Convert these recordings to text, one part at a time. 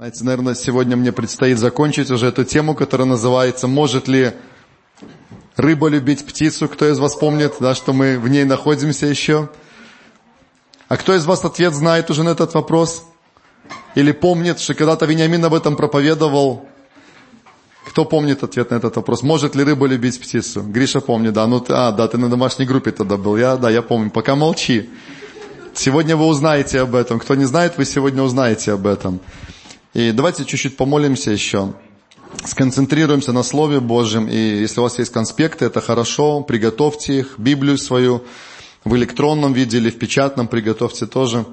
Знаете, наверное, сегодня мне предстоит закончить уже эту тему, которая называется «Может ли рыба любить птицу?» Кто из вас помнит, да, что мы в ней находимся еще? А кто из вас ответ знает уже на этот вопрос? Или помнит, что когда-то Вениамин об этом проповедовал? Кто помнит ответ на этот вопрос? Может ли рыба любить птицу? Гриша помнит, да. Ну, ты, а, да, ты на домашней группе тогда был. Я, да, я помню. Пока молчи. Сегодня вы узнаете об этом. Кто не знает, вы сегодня узнаете об этом. И давайте чуть-чуть помолимся еще. Сконцентрируемся на Слове Божьем. И если у вас есть конспекты, это хорошо. Приготовьте их, Библию свою в электронном виде или в печатном приготовьте тоже.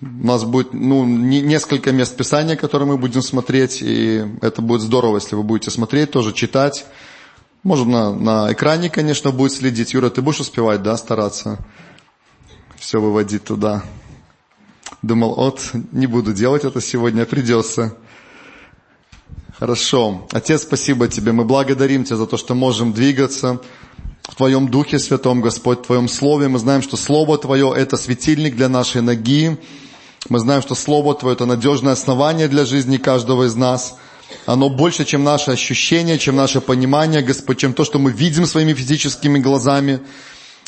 У нас будет ну, несколько мест Писания, которые мы будем смотреть, и это будет здорово, если вы будете смотреть, тоже читать. Можно на, на экране, конечно, будет следить. Юра, ты будешь успевать, да, стараться все выводить туда? Думал, от, не буду делать это сегодня, придется. Хорошо. Отец, спасибо Тебе. Мы благодарим Тебя за то, что можем двигаться в Твоем Духе Святом, Господь, в Твоем Слове. Мы знаем, что Слово Твое – это светильник для нашей ноги. Мы знаем, что Слово Твое – это надежное основание для жизни каждого из нас. Оно больше, чем наше ощущение, чем наше понимание, Господь, чем то, что мы видим своими физическими глазами.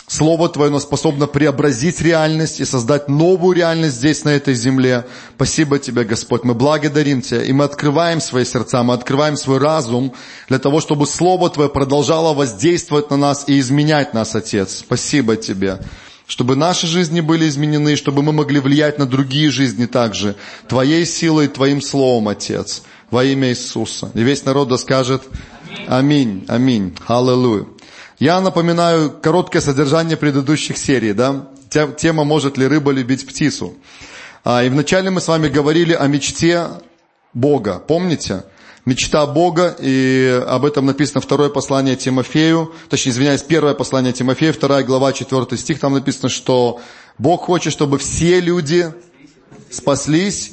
Слово Твое оно способно преобразить реальность и создать новую реальность здесь, на этой земле. Спасибо Тебе, Господь. Мы благодарим Тебя, и мы открываем свои сердца, мы открываем свой разум для того, чтобы Слово Твое продолжало воздействовать на нас и изменять нас, Отец. Спасибо Тебе. Чтобы наши жизни были изменены, чтобы мы могли влиять на другие жизни также. Твоей силой, Твоим Словом, Отец. Во имя Иисуса. И весь народ да скажет Аминь, Аминь, Аллилуйя. Я напоминаю короткое содержание предыдущих серий, да? Тема «Может ли рыба любить птицу?» а, И вначале мы с вами говорили о мечте Бога, помните? Мечта Бога, и об этом написано второе послание Тимофею, точнее, извиняюсь, первое послание Тимофею, вторая глава, четвертый стих, там написано, что Бог хочет, чтобы все люди спаслись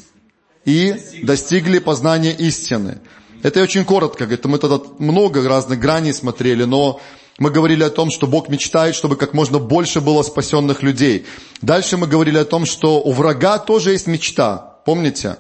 и достигли познания истины. Это очень коротко, это мы тогда много разных граней смотрели, но мы говорили о том, что Бог мечтает, чтобы как можно больше было спасенных людей. Дальше мы говорили о том, что у врага тоже есть мечта. Помните?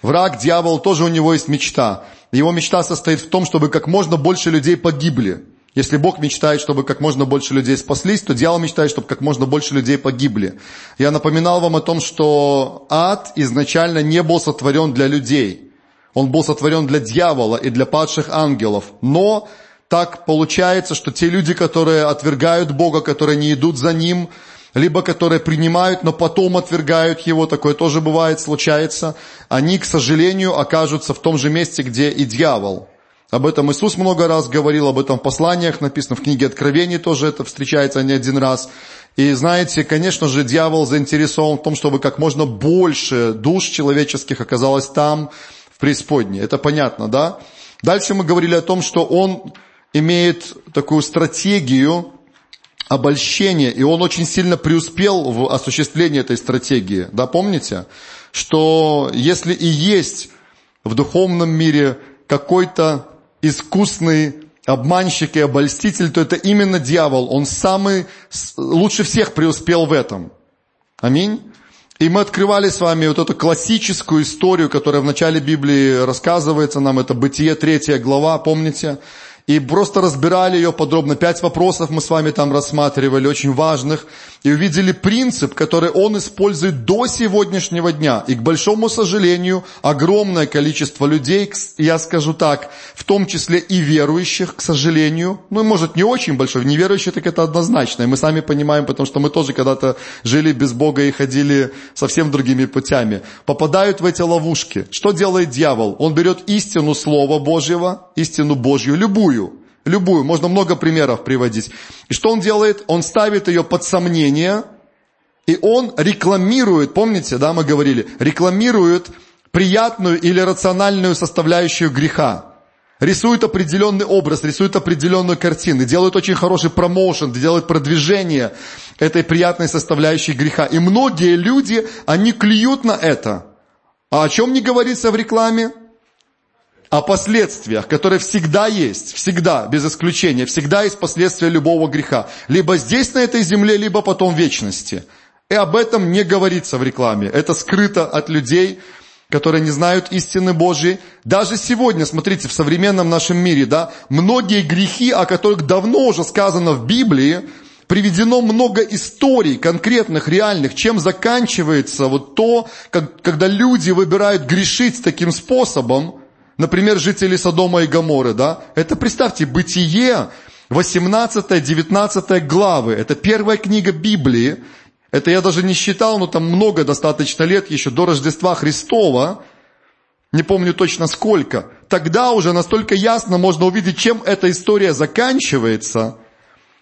Враг, дьявол, тоже у него есть мечта. Его мечта состоит в том, чтобы как можно больше людей погибли. Если Бог мечтает, чтобы как можно больше людей спаслись, то дьявол мечтает, чтобы как можно больше людей погибли. Я напоминал вам о том, что ад изначально не был сотворен для людей. Он был сотворен для дьявола и для падших ангелов. Но так получается, что те люди, которые отвергают Бога, которые не идут за Ним, либо которые принимают, но потом отвергают Его, такое тоже бывает, случается, они, к сожалению, окажутся в том же месте, где и дьявол. Об этом Иисус много раз говорил, об этом в посланиях написано, в книге Откровений тоже это встречается не один раз. И знаете, конечно же, дьявол заинтересован в том, чтобы как можно больше душ человеческих оказалось там, в преисподней. Это понятно, да? Дальше мы говорили о том, что он имеет такую стратегию обольщения, и он очень сильно преуспел в осуществлении этой стратегии. Да, помните? Что если и есть в духовном мире какой-то искусный обманщик и обольститель, то это именно дьявол. Он самый, лучше всех преуспел в этом. Аминь. И мы открывали с вами вот эту классическую историю, которая в начале Библии рассказывается нам. Это Бытие, третья глава, помните? И просто разбирали ее подробно. Пять вопросов мы с вами там рассматривали, очень важных, и увидели принцип, который он использует до сегодняшнего дня. И, к большому сожалению, огромное количество людей, я скажу так, в том числе и верующих, к сожалению, ну, может, не очень большой, неверующие так это однозначно, и мы сами понимаем, потому что мы тоже когда-то жили без Бога и ходили совсем другими путями, попадают в эти ловушки. Что делает дьявол? Он берет истину Слова Божьего, истину Божью, любую, Любую, можно много примеров приводить. И что он делает? Он ставит ее под сомнение, и он рекламирует, помните, да, мы говорили, рекламирует приятную или рациональную составляющую греха. Рисует определенный образ, рисует определенную картину, делает очень хороший промоушен, делает продвижение этой приятной составляющей греха. И многие люди, они клюют на это. А о чем не говорится в рекламе? О последствиях, которые всегда есть, всегда, без исключения, всегда есть последствия любого греха. Либо здесь, на этой земле, либо потом в вечности. И об этом не говорится в рекламе. Это скрыто от людей. которые не знают истины Божьей. Даже сегодня, смотрите, в современном нашем мире, да, многие грехи, о которых давно уже сказано в Библии, приведено много историй конкретных, реальных, чем заканчивается вот то, как, когда люди выбирают грешить таким способом, например, жители Содома и Гаморы, да, это, представьте, бытие, 18-19 главы, это первая книга Библии, это я даже не считал, но там много достаточно лет, еще до Рождества Христова, не помню точно сколько. Тогда уже настолько ясно можно увидеть, чем эта история заканчивается.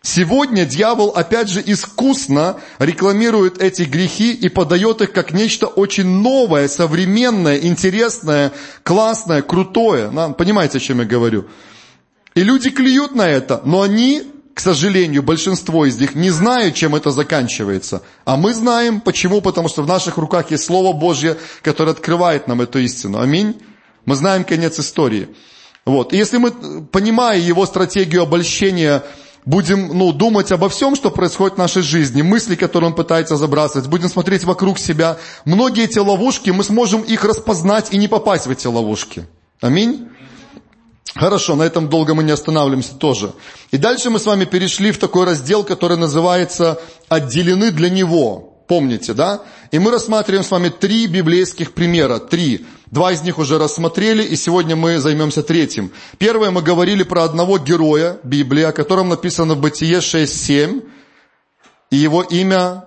Сегодня дьявол опять же искусно рекламирует эти грехи и подает их как нечто очень новое, современное, интересное, классное, крутое. Понимаете, о чем я говорю? И люди клюют на это, но они к сожалению, большинство из них не знают, чем это заканчивается. А мы знаем. Почему? Потому что в наших руках есть Слово Божье, которое открывает нам эту истину. Аминь. Мы знаем конец истории. Вот. И если мы, понимая его стратегию обольщения, будем ну, думать обо всем, что происходит в нашей жизни, мысли, которые он пытается забрасывать, будем смотреть вокруг себя, многие эти ловушки, мы сможем их распознать и не попасть в эти ловушки. Аминь. Хорошо, на этом долго мы не останавливаемся тоже. И дальше мы с вами перешли в такой раздел, который называется «Отделены для Него». Помните, да? И мы рассматриваем с вами три библейских примера. Три. Два из них уже рассмотрели, и сегодня мы займемся третьим. Первое, мы говорили про одного героя Библии, о котором написано в Бытие 6.7. И его имя...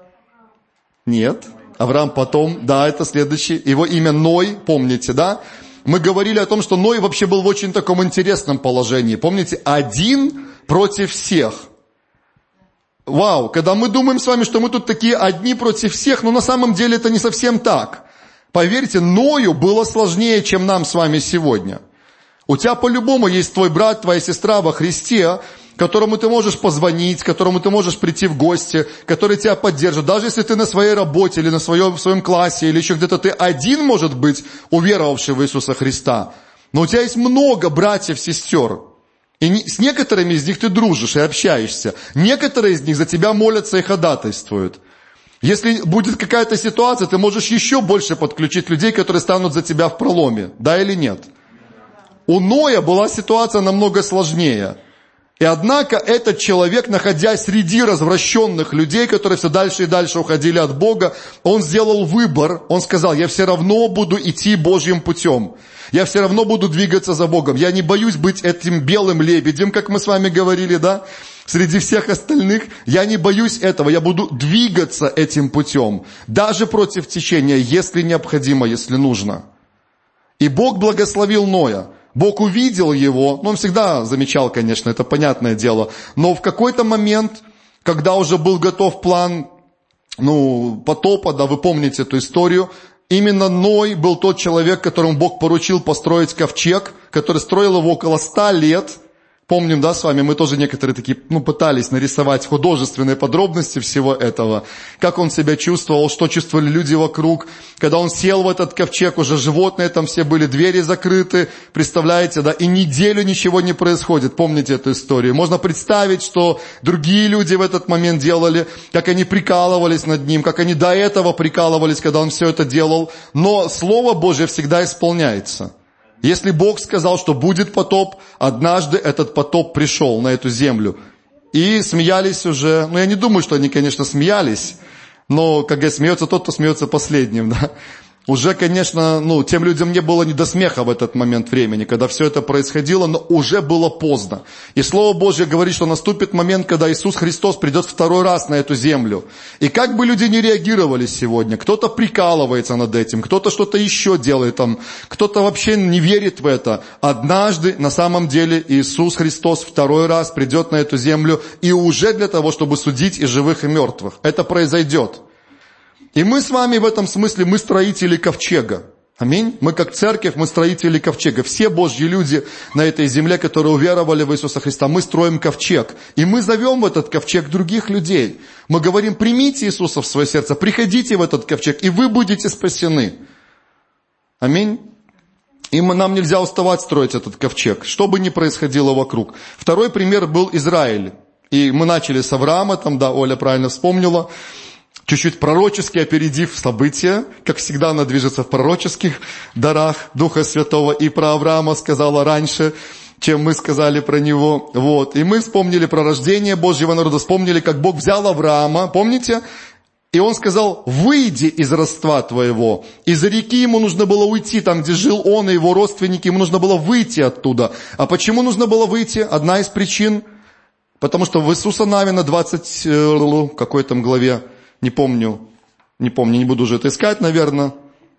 Нет. Авраам потом, да, это следующий. Его имя Ной, помните, да? мы говорили о том, что Ной вообще был в очень таком интересном положении. Помните, один против всех. Вау, когда мы думаем с вами, что мы тут такие одни против всех, но на самом деле это не совсем так. Поверьте, Ною было сложнее, чем нам с вами сегодня. У тебя по-любому есть твой брат, твоя сестра во Христе, которому ты можешь позвонить, которому ты можешь прийти в гости, который тебя поддержит. Даже если ты на своей работе или на своем, в своем классе или еще где-то ты один, может быть, уверовавший в Иисуса Христа. Но у тебя есть много братьев, сестер. И с некоторыми из них ты дружишь и общаешься. Некоторые из них за тебя молятся и ходатайствуют. Если будет какая-то ситуация, ты можешь еще больше подключить людей, которые станут за тебя в проломе. Да или нет? У Ноя была ситуация намного сложнее. И однако этот человек, находясь среди развращенных людей, которые все дальше и дальше уходили от Бога, он сделал выбор, он сказал, я все равно буду идти Божьим путем. Я все равно буду двигаться за Богом. Я не боюсь быть этим белым лебедем, как мы с вами говорили, да? Среди всех остальных. Я не боюсь этого. Я буду двигаться этим путем. Даже против течения, если необходимо, если нужно. И Бог благословил Ноя. Бог увидел его, ну он всегда замечал, конечно, это понятное дело, но в какой-то момент, когда уже был готов план ну, потопа, да, вы помните эту историю, именно Ной был тот человек, которому Бог поручил построить ковчег, который строил его около ста лет – Помним, да, с вами, мы тоже некоторые такие, ну, пытались нарисовать художественные подробности всего этого. Как он себя чувствовал, что чувствовали люди вокруг. Когда он сел в этот ковчег, уже животные там все были, двери закрыты, представляете, да, и неделю ничего не происходит. Помните эту историю? Можно представить, что другие люди в этот момент делали, как они прикалывались над ним, как они до этого прикалывались, когда он все это делал. Но Слово Божье всегда исполняется. Если Бог сказал, что будет потоп, однажды этот потоп пришел на эту землю. И смеялись уже, ну я не думаю, что они, конечно, смеялись, но когда смеется тот, кто смеется последним, да уже, конечно, ну, тем людям не было не до смеха в этот момент времени, когда все это происходило, но уже было поздно. И Слово Божье говорит, что наступит момент, когда Иисус Христос придет второй раз на эту землю. И как бы люди не реагировали сегодня, кто-то прикалывается над этим, кто-то что-то еще делает там, кто-то вообще не верит в это. Однажды, на самом деле, Иисус Христос второй раз придет на эту землю и уже для того, чтобы судить и живых, и мертвых. Это произойдет. И мы с вами в этом смысле, мы строители ковчега. Аминь. Мы как церковь, мы строители ковчега. Все Божьи люди на этой земле, которые уверовали в Иисуса Христа, мы строим ковчег. И мы зовем в этот ковчег других людей. Мы говорим, примите Иисуса в свое сердце, приходите в этот ковчег, и вы будете спасены. Аминь. И нам нельзя уставать строить этот ковчег, что бы ни происходило вокруг. Второй пример был Израиль. И мы начали с Авраама, там, да, Оля правильно вспомнила. Чуть-чуть пророчески опередив события, как всегда она движется в пророческих дарах Духа Святого, и про Авраама сказала раньше, чем мы сказали про него. Вот. И мы вспомнили про рождение Божьего народа, вспомнили, как Бог взял Авраама, помните? И он сказал, выйди из родства твоего. Из реки ему нужно было уйти, там, где жил он и его родственники, ему нужно было выйти оттуда. А почему нужно было выйти? Одна из причин, потому что в Иисуса Навина 20, э, какой там главе, не помню, не помню, не буду уже это искать, наверное,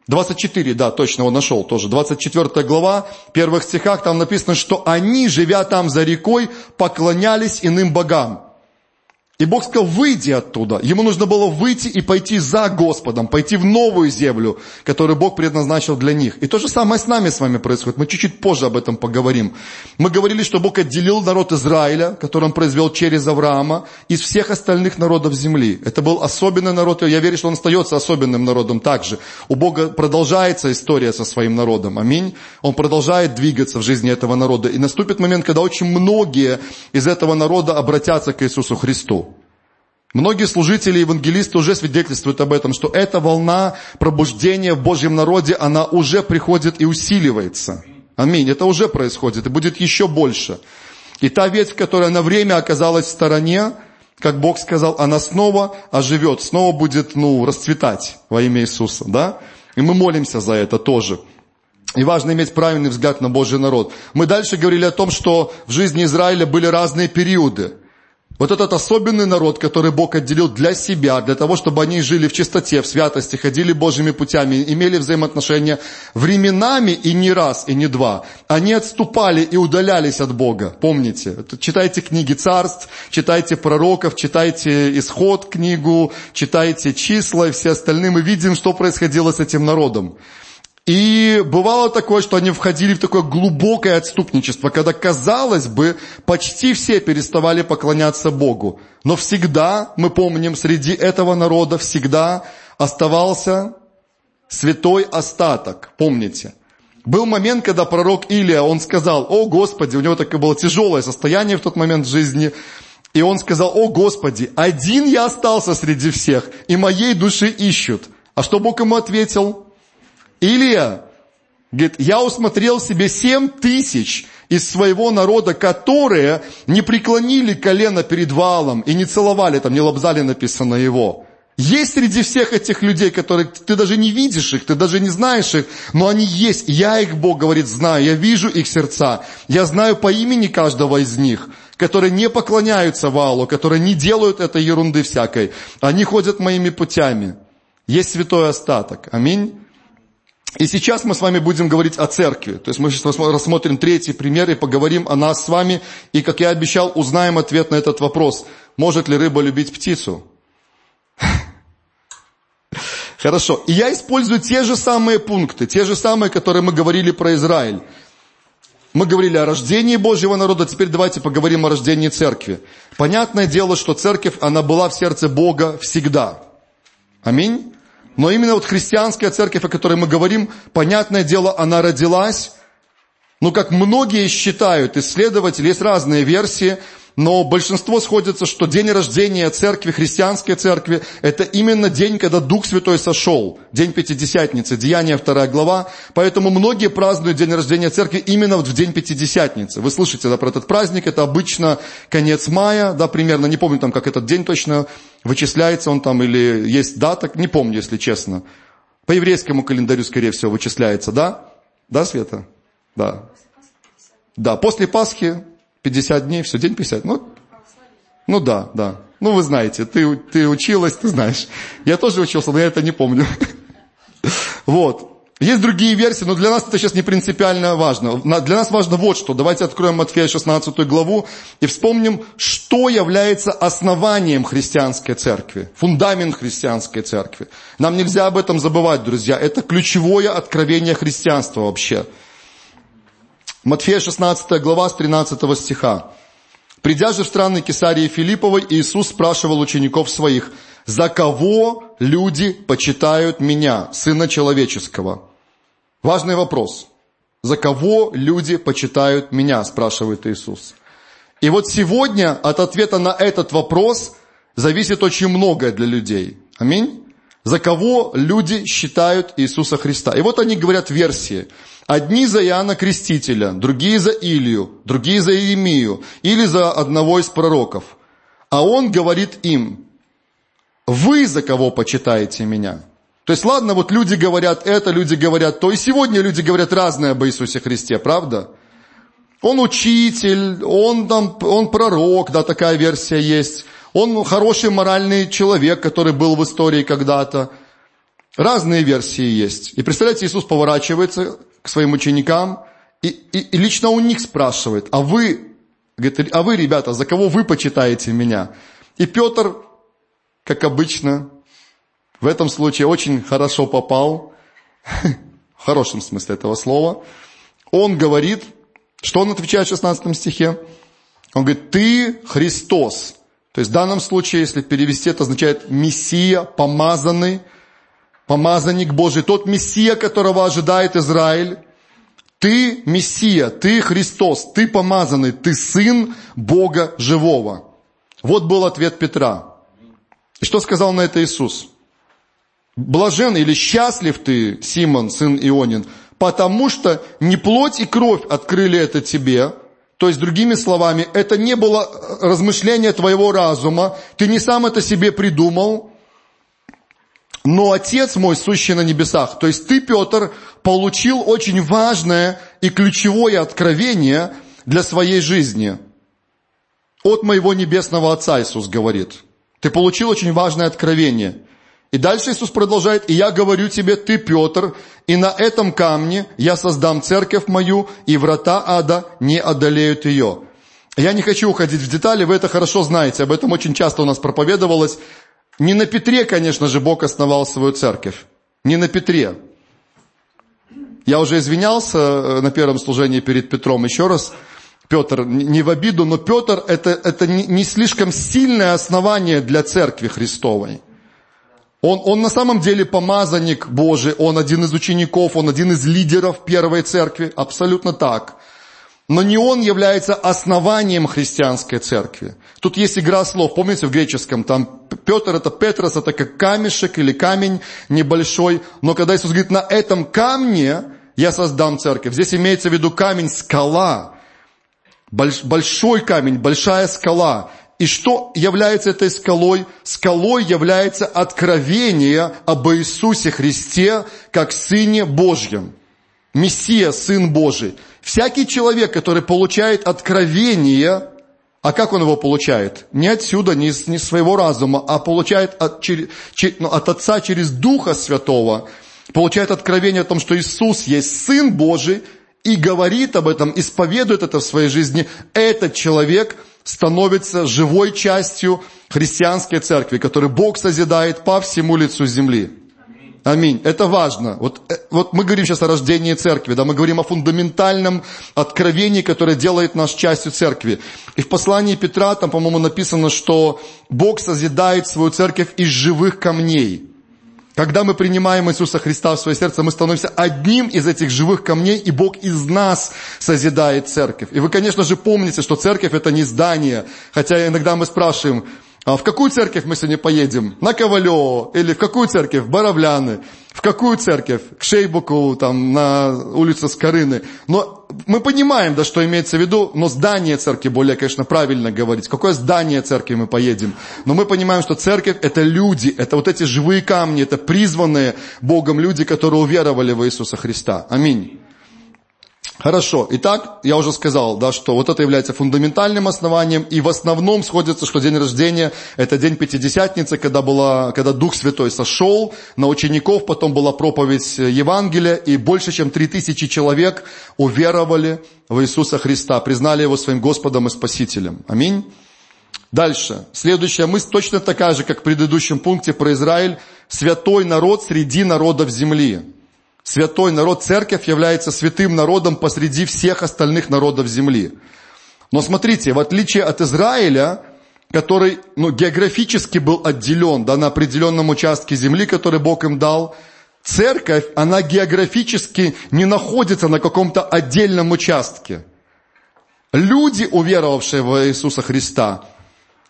24, да, точно его нашел тоже. 24 глава, в первых стихах там написано, что они, живя там за рекой, поклонялись иным богам. И Бог сказал, выйди оттуда. Ему нужно было выйти и пойти за Господом, пойти в новую землю, которую Бог предназначил для них. И то же самое с нами с вами происходит. Мы чуть-чуть позже об этом поговорим. Мы говорили, что Бог отделил народ Израиля, который он произвел через Авраама, из всех остальных народов земли. Это был особенный народ, я верю, что он остается особенным народом также. У Бога продолжается история со своим народом. Аминь. Он продолжает двигаться в жизни этого народа. И наступит момент, когда очень многие из этого народа обратятся к Иисусу Христу. Многие служители и евангелисты уже свидетельствуют об этом, что эта волна пробуждения в Божьем народе, она уже приходит и усиливается. Аминь. Это уже происходит и будет еще больше. И та ветвь, которая на время оказалась в стороне, как Бог сказал, она снова оживет, снова будет, ну, расцветать во имя Иисуса, да? И мы молимся за это тоже. И важно иметь правильный взгляд на Божий народ. Мы дальше говорили о том, что в жизни Израиля были разные периоды. Вот этот особенный народ, который Бог отделил для себя, для того, чтобы они жили в чистоте, в святости, ходили Божьими путями, имели взаимоотношения временами и не раз, и не два. Они отступали и удалялись от Бога. Помните? Читайте книги царств, читайте пророков, читайте исход книгу, читайте числа и все остальные. Мы видим, что происходило с этим народом. И бывало такое, что они входили в такое глубокое отступничество, когда, казалось бы, почти все переставали поклоняться Богу. Но всегда, мы помним, среди этого народа всегда оставался святой остаток. Помните? Был момент, когда пророк Илия, он сказал, о Господи, у него такое было тяжелое состояние в тот момент в жизни, и он сказал, о Господи, один я остался среди всех, и моей души ищут. А что Бог ему ответил? Илия говорит, я усмотрел себе семь тысяч из своего народа, которые не преклонили колено перед валом и не целовали, там не лобзали написано его. Есть среди всех этих людей, которых ты даже не видишь их, ты даже не знаешь их, но они есть. Я их, Бог говорит, знаю, я вижу их сердца. Я знаю по имени каждого из них, которые не поклоняются валу, которые не делают этой ерунды всякой. Они ходят моими путями. Есть святой остаток. Аминь. И сейчас мы с вами будем говорить о церкви. То есть мы сейчас рассмотрим третий пример и поговорим о нас с вами. И, как я обещал, узнаем ответ на этот вопрос. Может ли рыба любить птицу? Хорошо. И я использую те же самые пункты, те же самые, которые мы говорили про Израиль. Мы говорили о рождении Божьего народа, теперь давайте поговорим о рождении церкви. Понятное дело, что церковь, она была в сердце Бога всегда. Аминь. Но именно вот христианская церковь, о которой мы говорим, понятное дело, она родилась, ну, как многие считают, исследователи, есть разные версии, но большинство сходится, что день рождения церкви, христианской церкви, это именно день, когда Дух Святой сошел, день Пятидесятницы, Деяния 2 глава. Поэтому многие празднуют день рождения церкви именно в день Пятидесятницы. Вы слышите да, про этот праздник, это обычно конец мая, да, примерно, не помню там, как этот день точно вычисляется он там, или есть дата, не помню, если честно. По еврейскому календарю, скорее всего, вычисляется, да? Да, Света? Да. Да, после Пасхи 50 дней, все, день 50. Ну, ну да, да. Ну вы знаете, ты, ты училась, ты знаешь. Я тоже учился, но я это не помню. Вот. Есть другие версии, но для нас это сейчас не принципиально важно. Для нас важно вот что. Давайте откроем Матфея 16 главу и вспомним, что является основанием христианской церкви, фундамент христианской церкви. Нам нельзя об этом забывать, друзья. Это ключевое откровение христианства вообще. Матфея 16 глава с 13 стиха. Придя же в страны Кесарии Филипповой, Иисус спрашивал учеников своих, «За кого люди почитают меня, Сына Человеческого?» Важный вопрос. «За кого люди почитают меня?» спрашивает Иисус. И вот сегодня от ответа на этот вопрос зависит очень многое для людей. Аминь. За кого люди считают Иисуса Христа. И вот они говорят версии. Одни за Иоанна Крестителя, другие за Илью, другие за Иеремию или за одного из пророков. А он говорит им, вы за кого почитаете меня? То есть, ладно, вот люди говорят это, люди говорят то, и сегодня люди говорят разное об Иисусе Христе, правда? Он учитель, он, там, он пророк, да, такая версия есть. Он хороший моральный человек, который был в истории когда-то. Разные версии есть. И представляете, Иисус поворачивается к своим ученикам и, и, и лично у них спрашивает, а вы, говорит, а вы, ребята, за кого вы почитаете меня? И Петр, как обычно, в этом случае очень хорошо попал, в хорошем смысле этого слова. Он говорит, что он отвечает в 16 стихе? Он говорит, ты Христос. То есть в данном случае, если перевести, это означает Мессия, помазанный, помазанник Божий, тот Мессия, которого ожидает Израиль. Ты Мессия, ты Христос, ты помазанный, ты Сын Бога Живого. Вот был ответ Петра. И что сказал на это Иисус? Блажен или счастлив ты, Симон, сын Ионин, потому что не плоть и кровь открыли это тебе, то есть, другими словами, это не было размышление твоего разума, ты не сам это себе придумал, но Отец мой, сущий на небесах, то есть ты, Петр, получил очень важное и ключевое откровение для своей жизни. От моего небесного Отца, Иисус говорит. Ты получил очень важное откровение. И дальше Иисус продолжает, и я говорю тебе, ты, Петр, и на этом камне я создам церковь мою, и врата ада не одолеют ее. Я не хочу уходить в детали, вы это хорошо знаете, об этом очень часто у нас проповедовалось. Не на Петре, конечно же, Бог основал свою церковь. Не на Петре. Я уже извинялся э, на первом служении перед Петром еще раз. Петр, не в обиду, но Петр это, это не, слишком сильное основание для церкви Христовой. Он, он на самом деле помазанник Божий, он один из учеников, он один из лидеров первой церкви, абсолютно так но не он является основанием христианской церкви. Тут есть игра слов, помните в греческом, там Петр это Петрос, это как камешек или камень небольшой, но когда Иисус говорит, на этом камне я создам церковь, здесь имеется в виду камень скала, большой камень, большая скала. И что является этой скалой? Скалой является откровение об Иисусе Христе как Сыне Божьем. Мессия, Сын Божий. Всякий человек, который получает откровение, а как он его получает? Не отсюда, не из, не своего разума, а получает от, через, ну, от Отца через Духа Святого, получает откровение о том, что Иисус есть Сын Божий, и говорит об этом, исповедует это в своей жизни, этот человек становится живой частью христианской церкви, которую Бог созидает по всему лицу земли. Аминь. Это важно. Вот, э, вот мы говорим сейчас о рождении церкви, да, мы говорим о фундаментальном откровении, которое делает нас частью церкви. И в послании Петра там, по-моему, написано, что Бог созидает свою церковь из живых камней. Когда мы принимаем Иисуса Христа в свое сердце, мы становимся одним из этих живых камней, и Бог из нас созидает церковь. И вы, конечно же, помните, что церковь это не здание. Хотя иногда мы спрашиваем, а в какую церковь мы сегодня поедем? На Ковалево? Или в какую церковь? В Боровляны? В какую церковь? К Шейбуку, там, на улице Скорыны. Но мы понимаем, да, что имеется в виду, но здание церкви, более, конечно, правильно говорить. Какое здание церкви мы поедем? Но мы понимаем, что церковь это люди, это вот эти живые камни, это призванные Богом люди, которые уверовали в Иисуса Христа. Аминь. Хорошо. Итак, я уже сказал, да, что вот это является фундаментальным основанием, и в основном сходится, что день рождения – это день Пятидесятницы, когда, была, когда Дух Святой сошел на учеников, потом была проповедь Евангелия, и больше чем три тысячи человек уверовали в Иисуса Христа, признали Его своим Господом и Спасителем. Аминь. Дальше. Следующая мысль точно такая же, как в предыдущем пункте про Израиль. Святой народ среди народов земли. Святой народ, церковь является святым народом посреди всех остальных народов земли. Но смотрите, в отличие от Израиля, который ну, географически был отделен да, на определенном участке земли, который Бог им дал, церковь, она географически не находится на каком-то отдельном участке. Люди, уверовавшие в Иисуса Христа,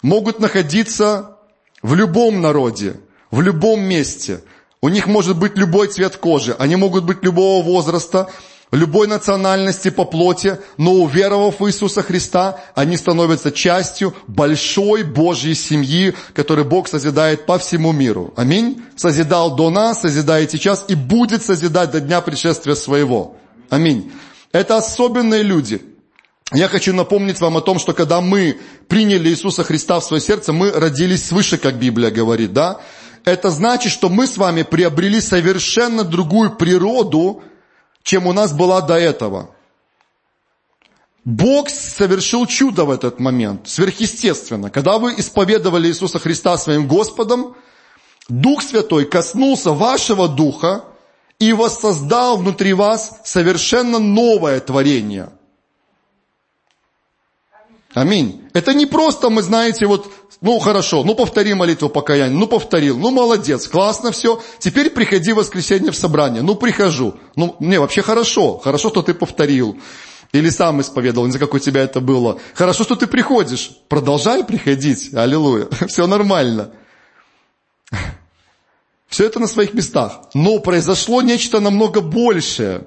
могут находиться в любом народе – в любом месте. У них может быть любой цвет кожи, они могут быть любого возраста, любой национальности по плоти, но уверовав в Иисуса Христа, они становятся частью большой Божьей семьи, которую Бог созидает по всему миру. Аминь. Созидал до нас, созидает сейчас и будет созидать до дня пришествия своего. Аминь. Это особенные люди. Я хочу напомнить вам о том, что когда мы приняли Иисуса Христа в свое сердце, мы родились свыше, как Библия говорит, да? Это значит, что мы с вами приобрели совершенно другую природу, чем у нас была до этого. Бог совершил чудо в этот момент, сверхъестественно. Когда вы исповедовали Иисуса Христа своим Господом, Дух Святой коснулся вашего духа и воссоздал внутри вас совершенно новое творение. Аминь. Это не просто мы, знаете, вот, ну хорошо, ну повтори молитву покаяния, ну повторил, ну молодец, классно все, теперь приходи в воскресенье в собрание, ну прихожу. Ну, не, вообще хорошо, хорошо, что ты повторил. Или сам исповедовал, не знаю, как у тебя это было. Хорошо, что ты приходишь. Продолжай приходить. Аллилуйя. Все нормально. Все это на своих местах. Но произошло нечто намного большее.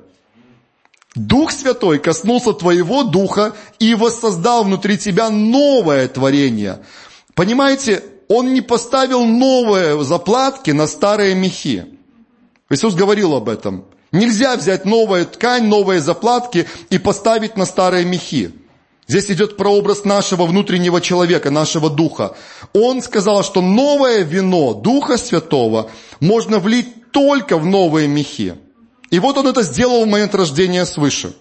Дух Святой коснулся твоего духа и воссоздал внутри тебя новое творение. Понимаете, Он не поставил новые заплатки на старые мехи. Иисус говорил об этом. Нельзя взять новую ткань, новые заплатки и поставить на старые мехи. Здесь идет прообраз нашего внутреннего человека, нашего духа. Он сказал, что новое вино Духа Святого можно влить только в новые мехи. И вот он это сделал в момент рождения свыше.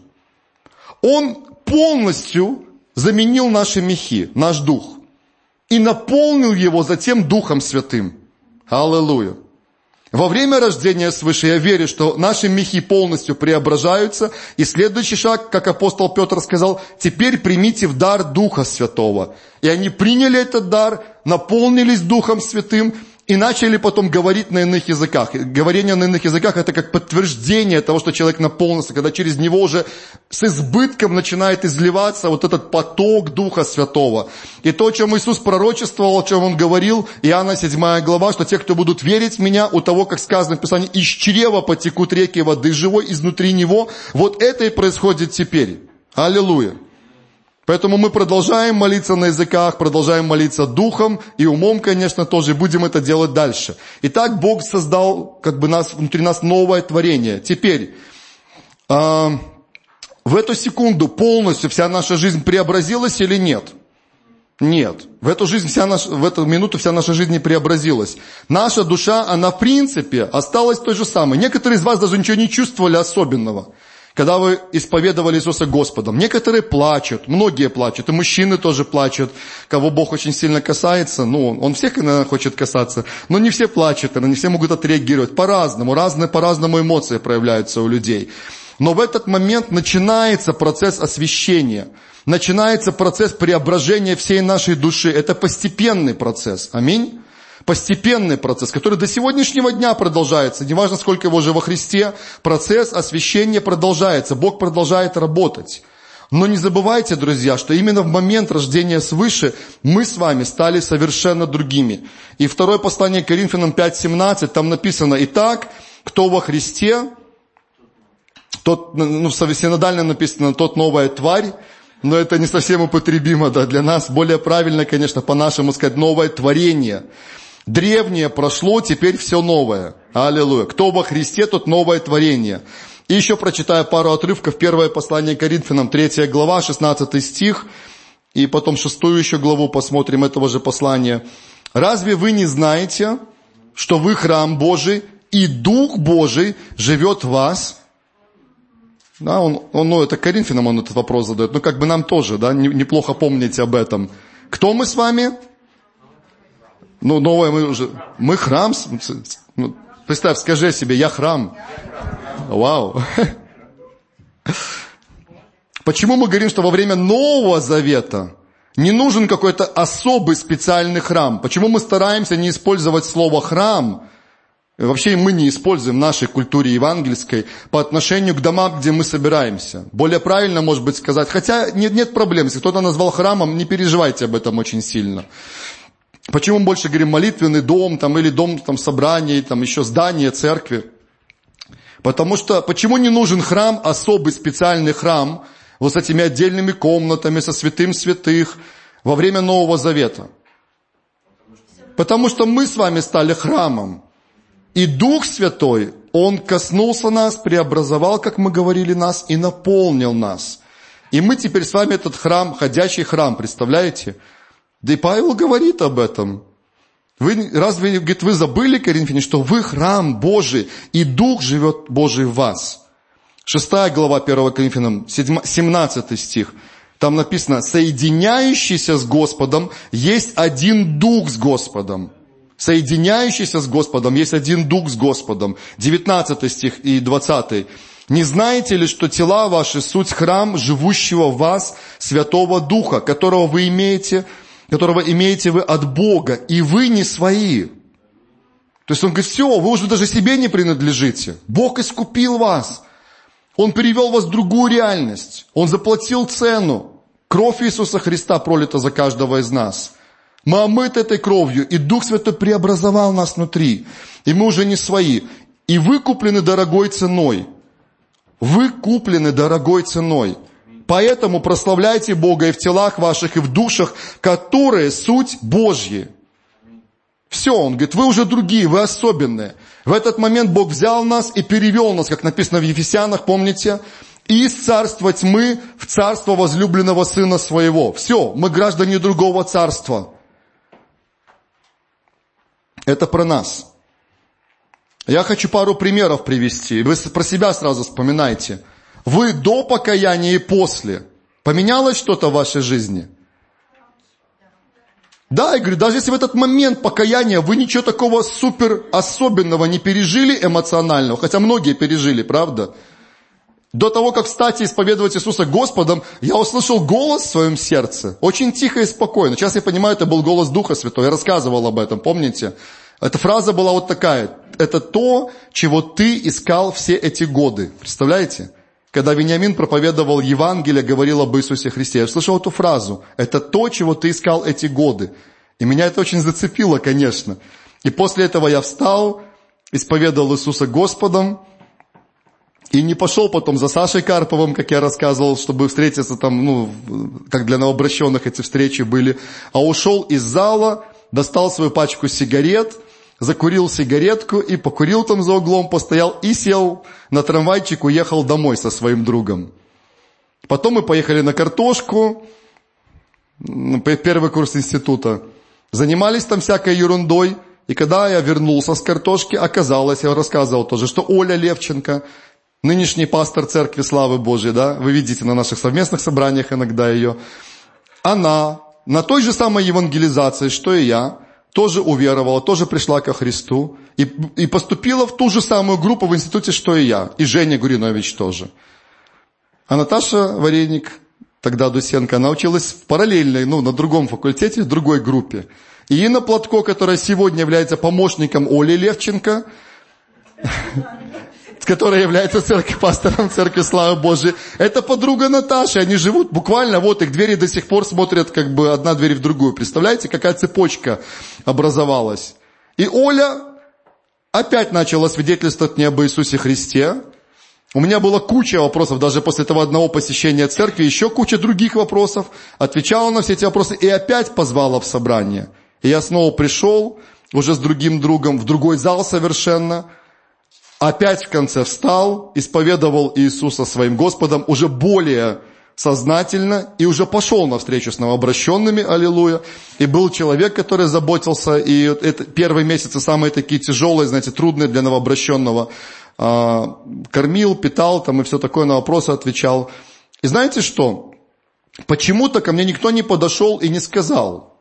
Он полностью заменил наши мехи, наш дух. И наполнил его затем Духом Святым. Аллилуйя. Во время рождения свыше я верю, что наши мехи полностью преображаются. И следующий шаг, как апостол Петр сказал, теперь примите в дар Духа Святого. И они приняли этот дар, наполнились Духом Святым и начали потом говорить на иных языках. Говорение на иных языках это как подтверждение того, что человек наполнился, когда через него уже с избытком начинает изливаться вот этот поток Духа Святого. И то, о чем Иисус пророчествовал, о чем Он говорил, Иоанна 7 глава, что те, кто будут верить в Меня, у того, как сказано в Писании, из чрева потекут реки воды живой, изнутри него, вот это и происходит теперь. Аллилуйя. Поэтому мы продолжаем молиться на языках, продолжаем молиться духом и умом, конечно, тоже будем это делать дальше. Итак, Бог создал как бы нас, внутри нас новое творение. Теперь, э, в эту секунду полностью вся наша жизнь преобразилась или нет? Нет. В эту, жизнь вся наша, в эту минуту вся наша жизнь не преобразилась. Наша душа, она в принципе осталась той же самой. Некоторые из вас даже ничего не чувствовали особенного когда вы исповедовали Иисуса Господом. Некоторые плачут, многие плачут, и мужчины тоже плачут, кого Бог очень сильно касается, ну, Он всех, наверное, хочет касаться, но не все плачут, не все могут отреагировать по-разному, разные, по-разному эмоции проявляются у людей. Но в этот момент начинается процесс освящения, начинается процесс преображения всей нашей души. Это постепенный процесс. Аминь. Постепенный процесс, который до сегодняшнего дня продолжается, неважно сколько его уже во Христе, процесс освящения продолжается, Бог продолжает работать. Но не забывайте, друзья, что именно в момент рождения свыше мы с вами стали совершенно другими. И второе послание Коринфянам 5.17, там написано, «Итак, кто во Христе, тот, ну, синодально написано, тот новая тварь, но это не совсем употребимо да, для нас. Более правильно, конечно, по-нашему сказать, новое творение. Древнее прошло, теперь все новое. Аллилуйя. Кто во Христе, тот новое творение. И еще прочитаю пару отрывков. Первое послание Коринфянам, 3 глава, 16 стих. И потом шестую еще главу посмотрим этого же послания. «Разве вы не знаете, что вы храм Божий, и Дух Божий живет в вас?» Да, он, он, ну, это Коринфянам он этот вопрос задает. Ну, как бы нам тоже, да, неплохо помнить об этом. Кто мы с вами? Ну, новое мы уже... Мы храм. Ну, представь, скажи себе, я храм. Вау. Почему мы говорим, что во время Нового Завета не нужен какой-то особый специальный храм? Почему мы стараемся не использовать слово «храм», Вообще мы не используем в нашей культуре евангельской по отношению к домам, где мы собираемся. Более правильно, может быть, сказать, хотя нет, нет проблем, если кто-то назвал храмом, не переживайте об этом очень сильно. Почему мы больше говорим молитвенный дом, там, или дом там, собраний, там, еще здание церкви? Потому что, почему не нужен храм, особый специальный храм, вот с этими отдельными комнатами, со святым святых, во время Нового Завета? Потому что мы с вами стали храмом. И Дух Святой, Он коснулся нас, преобразовал, как мы говорили, нас и наполнил нас. И мы теперь с вами этот храм, ходячий храм, представляете? Да и Павел говорит об этом. Вы, разве, говорит, вы забыли, Коринфяне, что вы храм Божий, и Дух живет Божий в вас? Шестая глава 1 Коринфянам, 17 стих. Там написано, соединяющийся с Господом есть один Дух с Господом соединяющийся с Господом, есть один Дух с Господом. 19 стих и 20. «Не знаете ли, что тела ваши суть храм живущего в вас Святого Духа, которого вы имеете, которого имеете вы от Бога, и вы не свои?» То есть он говорит, все, вы уже даже себе не принадлежите. Бог искупил вас. Он перевел вас в другую реальность. Он заплатил цену. Кровь Иисуса Христа пролита за каждого из нас – мы омыты этой кровью, и Дух Святой преобразовал нас внутри. И мы уже не свои. И вы куплены дорогой ценой. Вы куплены дорогой ценой. Поэтому прославляйте Бога и в телах ваших, и в душах, которые суть Божьи. Все, он говорит, вы уже другие, вы особенные. В этот момент Бог взял нас и перевел нас, как написано в Ефесянах, помните? Из царства тьмы в царство возлюбленного Сына Своего. Все, мы граждане другого царства. Это про нас. Я хочу пару примеров привести. Вы про себя сразу вспоминайте. Вы до покаяния и после. Поменялось что-то в вашей жизни? Да, я говорю, даже если в этот момент покаяния вы ничего такого супер особенного не пережили эмоционального, хотя многие пережили, правда? До того, как встать и исповедовать Иисуса Господом, я услышал голос в своем сердце. Очень тихо и спокойно. Сейчас я понимаю, это был голос Духа Святого. Я рассказывал об этом, помните? Эта фраза была вот такая. Это то, чего ты искал все эти годы. Представляете? Когда Вениамин проповедовал Евангелие, говорил об Иисусе Христе. Я слышал эту фразу. Это то, чего ты искал эти годы. И меня это очень зацепило, конечно. И после этого я встал, исповедовал Иисуса Господом, и не пошел потом за Сашей Карповым, как я рассказывал, чтобы встретиться там, ну, как для новообращенных эти встречи были, а ушел из зала, достал свою пачку сигарет, закурил сигаретку и покурил там за углом, постоял и сел на трамвайчик, уехал домой со своим другом. Потом мы поехали на картошку, первый курс института. Занимались там всякой ерундой. И когда я вернулся с картошки, оказалось, я рассказывал тоже, что Оля Левченко, нынешний пастор Церкви Славы Божьей, да, вы видите на наших совместных собраниях иногда ее, она на той же самой евангелизации, что и я, тоже уверовала, тоже пришла ко Христу и, и поступила в ту же самую группу в институте, что и я, и Женя Гуринович тоже. А Наташа Вареник, тогда Дусенко, она училась в параллельной, ну, на другом факультете, в другой группе. И Инна Платко, которая сегодня является помощником Оли Левченко, которая является церковь, пастором Церкви Славы Божией. Это подруга Наташи, они живут буквально, вот их двери до сих пор смотрят как бы одна дверь в другую. Представляете, какая цепочка образовалась. И Оля опять начала свидетельствовать мне об Иисусе Христе. У меня была куча вопросов, даже после этого одного посещения церкви, еще куча других вопросов. Отвечала на все эти вопросы и опять позвала в собрание. И я снова пришел, уже с другим другом, в другой зал совершенно – опять в конце встал, исповедовал Иисуса своим Господом уже более сознательно и уже пошел на встречу с новообращенными, аллилуйя. И был человек, который заботился, и это первые месяцы самые такие тяжелые, знаете, трудные для новообращенного. А, кормил, питал там и все такое, на вопросы отвечал. И знаете что? Почему-то ко мне никто не подошел и не сказал,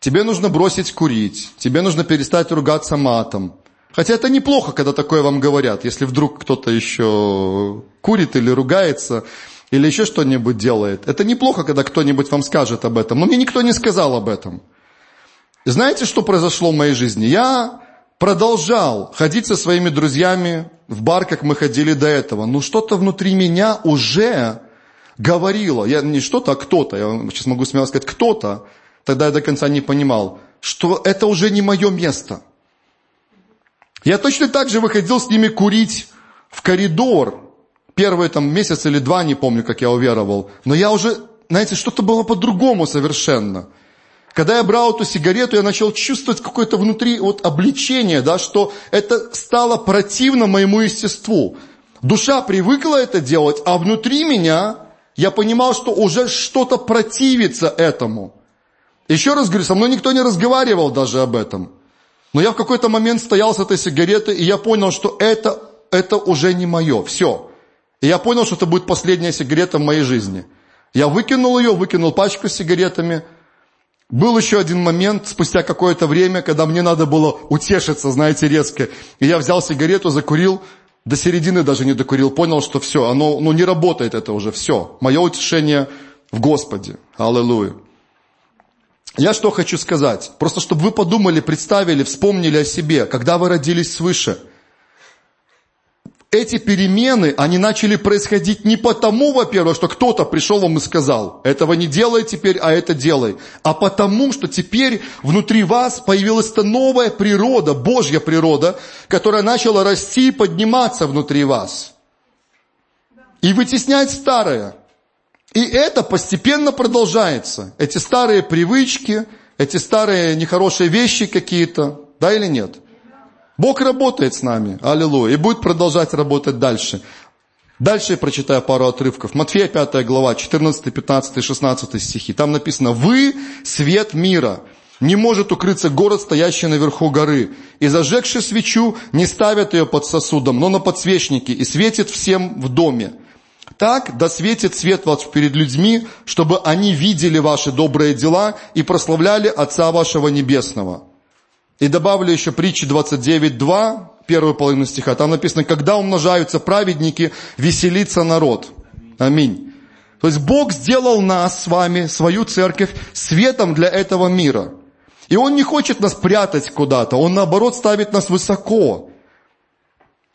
тебе нужно бросить курить, тебе нужно перестать ругаться матом, Хотя это неплохо, когда такое вам говорят, если вдруг кто-то еще курит или ругается, или еще что-нибудь делает. Это неплохо, когда кто-нибудь вам скажет об этом, но мне никто не сказал об этом. Знаете, что произошло в моей жизни? Я продолжал ходить со своими друзьями в бар, как мы ходили до этого. Но что-то внутри меня уже говорило, я не что-то, а кто-то, я сейчас могу смело сказать, кто-то, тогда я до конца не понимал, что это уже не мое место. Я точно так же выходил с ними курить в коридор. Первый там месяц или два, не помню, как я уверовал. Но я уже, знаете, что-то было по-другому совершенно. Когда я брал эту сигарету, я начал чувствовать какое-то внутри вот обличение, да, что это стало противно моему естеству. Душа привыкла это делать, а внутри меня я понимал, что уже что-то противится этому. Еще раз говорю, со мной никто не разговаривал даже об этом. Но я в какой-то момент стоял с этой сигаретой, и я понял, что это, это уже не мое. Все. И я понял, что это будет последняя сигарета в моей жизни. Я выкинул ее, выкинул пачку с сигаретами – был еще один момент, спустя какое-то время, когда мне надо было утешиться, знаете, резко. И я взял сигарету, закурил, до середины даже не докурил, понял, что все, оно ну, не работает это уже, все. Мое утешение в Господе. Аллилуйя. Я что хочу сказать? Просто чтобы вы подумали, представили, вспомнили о себе, когда вы родились свыше – эти перемены, они начали происходить не потому, во-первых, что кто-то пришел вам и сказал, этого не делай теперь, а это делай, а потому, что теперь внутри вас появилась новая природа, Божья природа, которая начала расти и подниматься внутри вас. И вытеснять старое. И это постепенно продолжается. Эти старые привычки, эти старые нехорошие вещи какие-то, да или нет? Бог работает с нами, аллилуйя, и будет продолжать работать дальше. Дальше я прочитаю пару отрывков. Матфея 5 глава, 14, 15, 16 стихи. Там написано, «Вы – свет мира, не может укрыться город, стоящий наверху горы. И зажегши свечу, не ставят ее под сосудом, но на подсвечнике, и светит всем в доме. Так да светит свет ваш перед людьми, чтобы они видели ваши добрые дела и прославляли Отца вашего Небесного». И добавлю еще притчи 29.2, первую половину стиха. Там написано, когда умножаются праведники, веселится народ. Аминь. То есть Бог сделал нас с вами, свою церковь, светом для этого мира. И Он не хочет нас прятать куда-то, Он наоборот ставит нас высоко.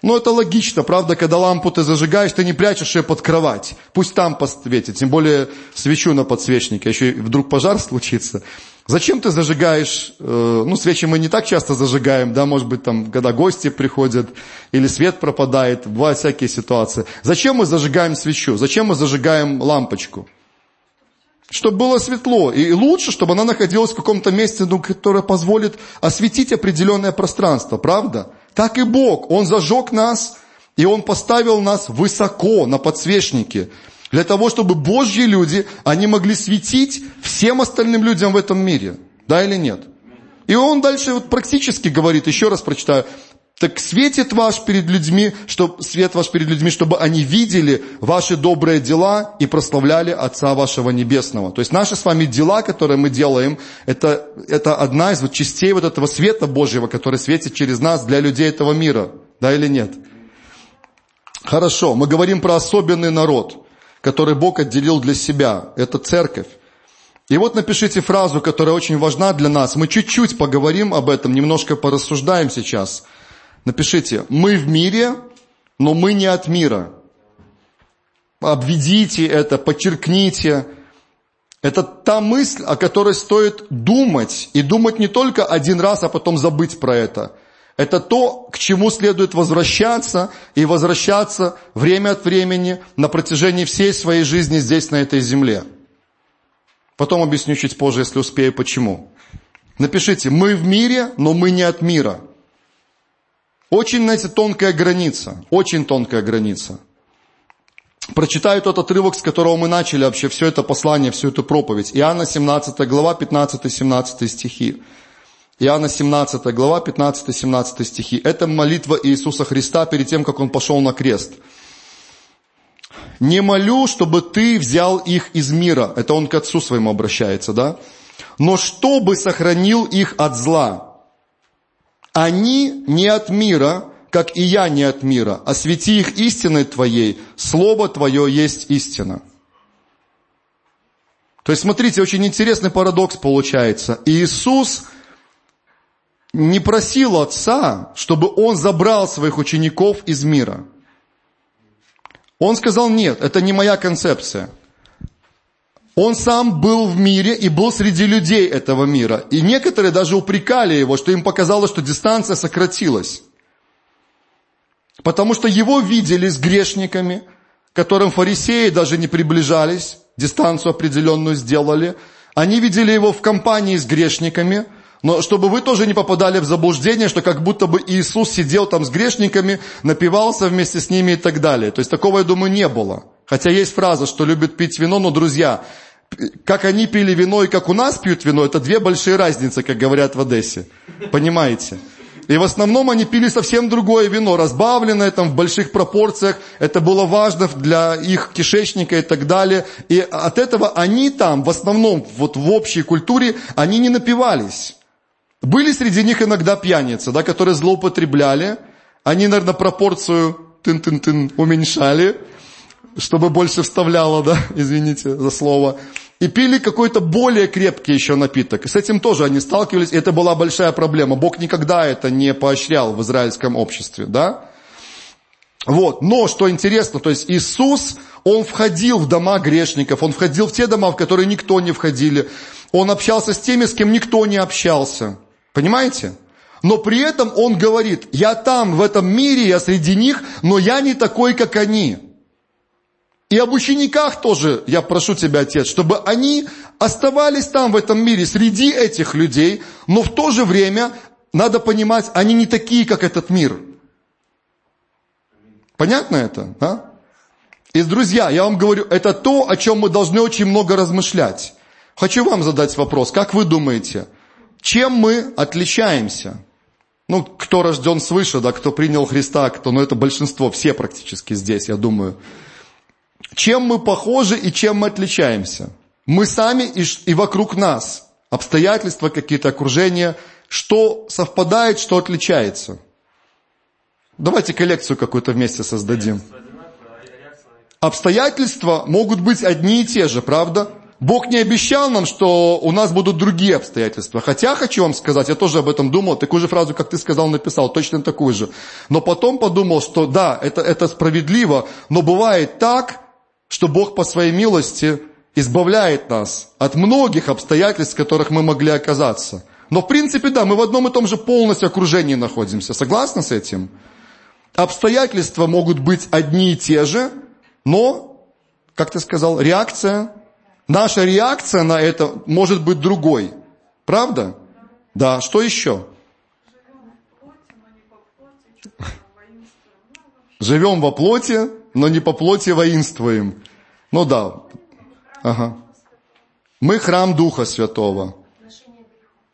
Ну, это логично, правда, когда лампу ты зажигаешь, ты не прячешь ее под кровать. Пусть там посветит, тем более свечу на подсвечнике, еще и вдруг пожар случится. Зачем ты зажигаешь, э, ну, свечи мы не так часто зажигаем, да, может быть, там, когда гости приходят, или свет пропадает, бывают всякие ситуации. Зачем мы зажигаем свечу? Зачем мы зажигаем лампочку? Чтобы было светло. И лучше, чтобы она находилась в каком-то месте, ну, которое позволит осветить определенное пространство, правда? Так и Бог. Он зажег нас, и Он поставил нас высоко на подсвечнике. Для того, чтобы Божьи люди, они могли светить всем остальным людям в этом мире. Да или нет? И он дальше вот практически говорит, еще раз прочитаю, так светит ваш перед людьми, что, свет ваш перед людьми, чтобы они видели ваши добрые дела и прославляли Отца вашего Небесного. То есть наши с вами дела, которые мы делаем, это, это одна из вот частей вот этого света Божьего, который светит через нас для людей этого мира. Да или нет? Хорошо, мы говорим про особенный народ который Бог отделил для себя. Это церковь. И вот напишите фразу, которая очень важна для нас. Мы чуть-чуть поговорим об этом, немножко порассуждаем сейчас. Напишите, мы в мире, но мы не от мира. Обведите это, подчеркните. Это та мысль, о которой стоит думать. И думать не только один раз, а потом забыть про это. Это то, к чему следует возвращаться и возвращаться время от времени на протяжении всей своей жизни здесь, на этой земле. Потом объясню чуть позже, если успею, почему. Напишите, мы в мире, но мы не от мира. Очень, знаете, тонкая граница, очень тонкая граница. Прочитаю тот отрывок, с которого мы начали вообще все это послание, всю эту проповедь. Иоанна 17 глава, 15-17 стихи. Иоанна 17 глава, 15-17 стихи. Это молитва Иисуса Христа перед тем, как Он пошел на крест. «Не молю, чтобы ты взял их из мира». Это Он к Отцу Своему обращается, да? «Но чтобы сохранил их от зла. Они не от мира, как и я не от мира. Освети их истиной Твоей. Слово Твое есть истина». То есть, смотрите, очень интересный парадокс получается. Иисус не просил Отца, чтобы Он забрал своих учеников из мира. Он сказал, нет, это не моя концепция. Он сам был в мире и был среди людей этого мира. И некоторые даже упрекали его, что им показалось, что дистанция сократилась. Потому что его видели с грешниками, которым фарисеи даже не приближались, дистанцию определенную сделали. Они видели его в компании с грешниками, но чтобы вы тоже не попадали в заблуждение, что как будто бы Иисус сидел там с грешниками, напивался вместе с ними и так далее. То есть такого, я думаю, не было. Хотя есть фраза, что любят пить вино, но, друзья, как они пили вино и как у нас пьют вино, это две большие разницы, как говорят в Одессе. Понимаете? И в основном они пили совсем другое вино, разбавленное там в больших пропорциях. Это было важно для их кишечника и так далее. И от этого они там, в основном, вот в общей культуре, они не напивались. Были среди них иногда пьяницы, да, которые злоупотребляли. Они, наверное, пропорцию тын-тын-тын уменьшали, чтобы больше вставляло, да, извините за слово и пили какой-то более крепкий еще напиток. С этим тоже они сталкивались, и это была большая проблема. Бог никогда это не поощрял в израильском обществе, да? Вот, но что интересно, то есть Иисус, Он входил в дома грешников, Он входил в те дома, в которые никто не входили. Он общался с теми, с кем никто не общался. Понимаете? Но при этом Он говорит, я там, в этом мире, я среди них, но я не такой, как они. И об учениках тоже я прошу тебя, Отец, чтобы они оставались там, в этом мире, среди этих людей, но в то же время, надо понимать, они не такие, как этот мир. Понятно это? А? И, друзья, я вам говорю, это то, о чем мы должны очень много размышлять. Хочу вам задать вопрос. Как вы думаете, чем мы отличаемся? Ну, кто рожден свыше, да, кто принял Христа, кто, ну, это большинство, все практически здесь, я думаю. Чем мы похожи и чем мы отличаемся? Мы сами и, и вокруг нас. Обстоятельства какие-то, окружения. Что совпадает, что отличается? Давайте коллекцию какую-то вместе создадим. Обстоятельства могут быть одни и те же, правда? Бог не обещал нам, что у нас будут другие обстоятельства. Хотя, хочу вам сказать, я тоже об этом думал, такую же фразу, как ты сказал, написал, точно такую же. Но потом подумал, что да, это, это справедливо, но бывает так, что Бог по своей милости избавляет нас от многих обстоятельств, в которых мы могли оказаться. Но в принципе, да, мы в одном и том же полностью окружении находимся. Согласны с этим? Обстоятельства могут быть одни и те же, но, как ты сказал, реакция, наша реакция на это может быть другой. Правда? Да, что еще? Живем во плоти, но не по плоти воинствуем. Ну да. Ага. Мы храм Духа Святого.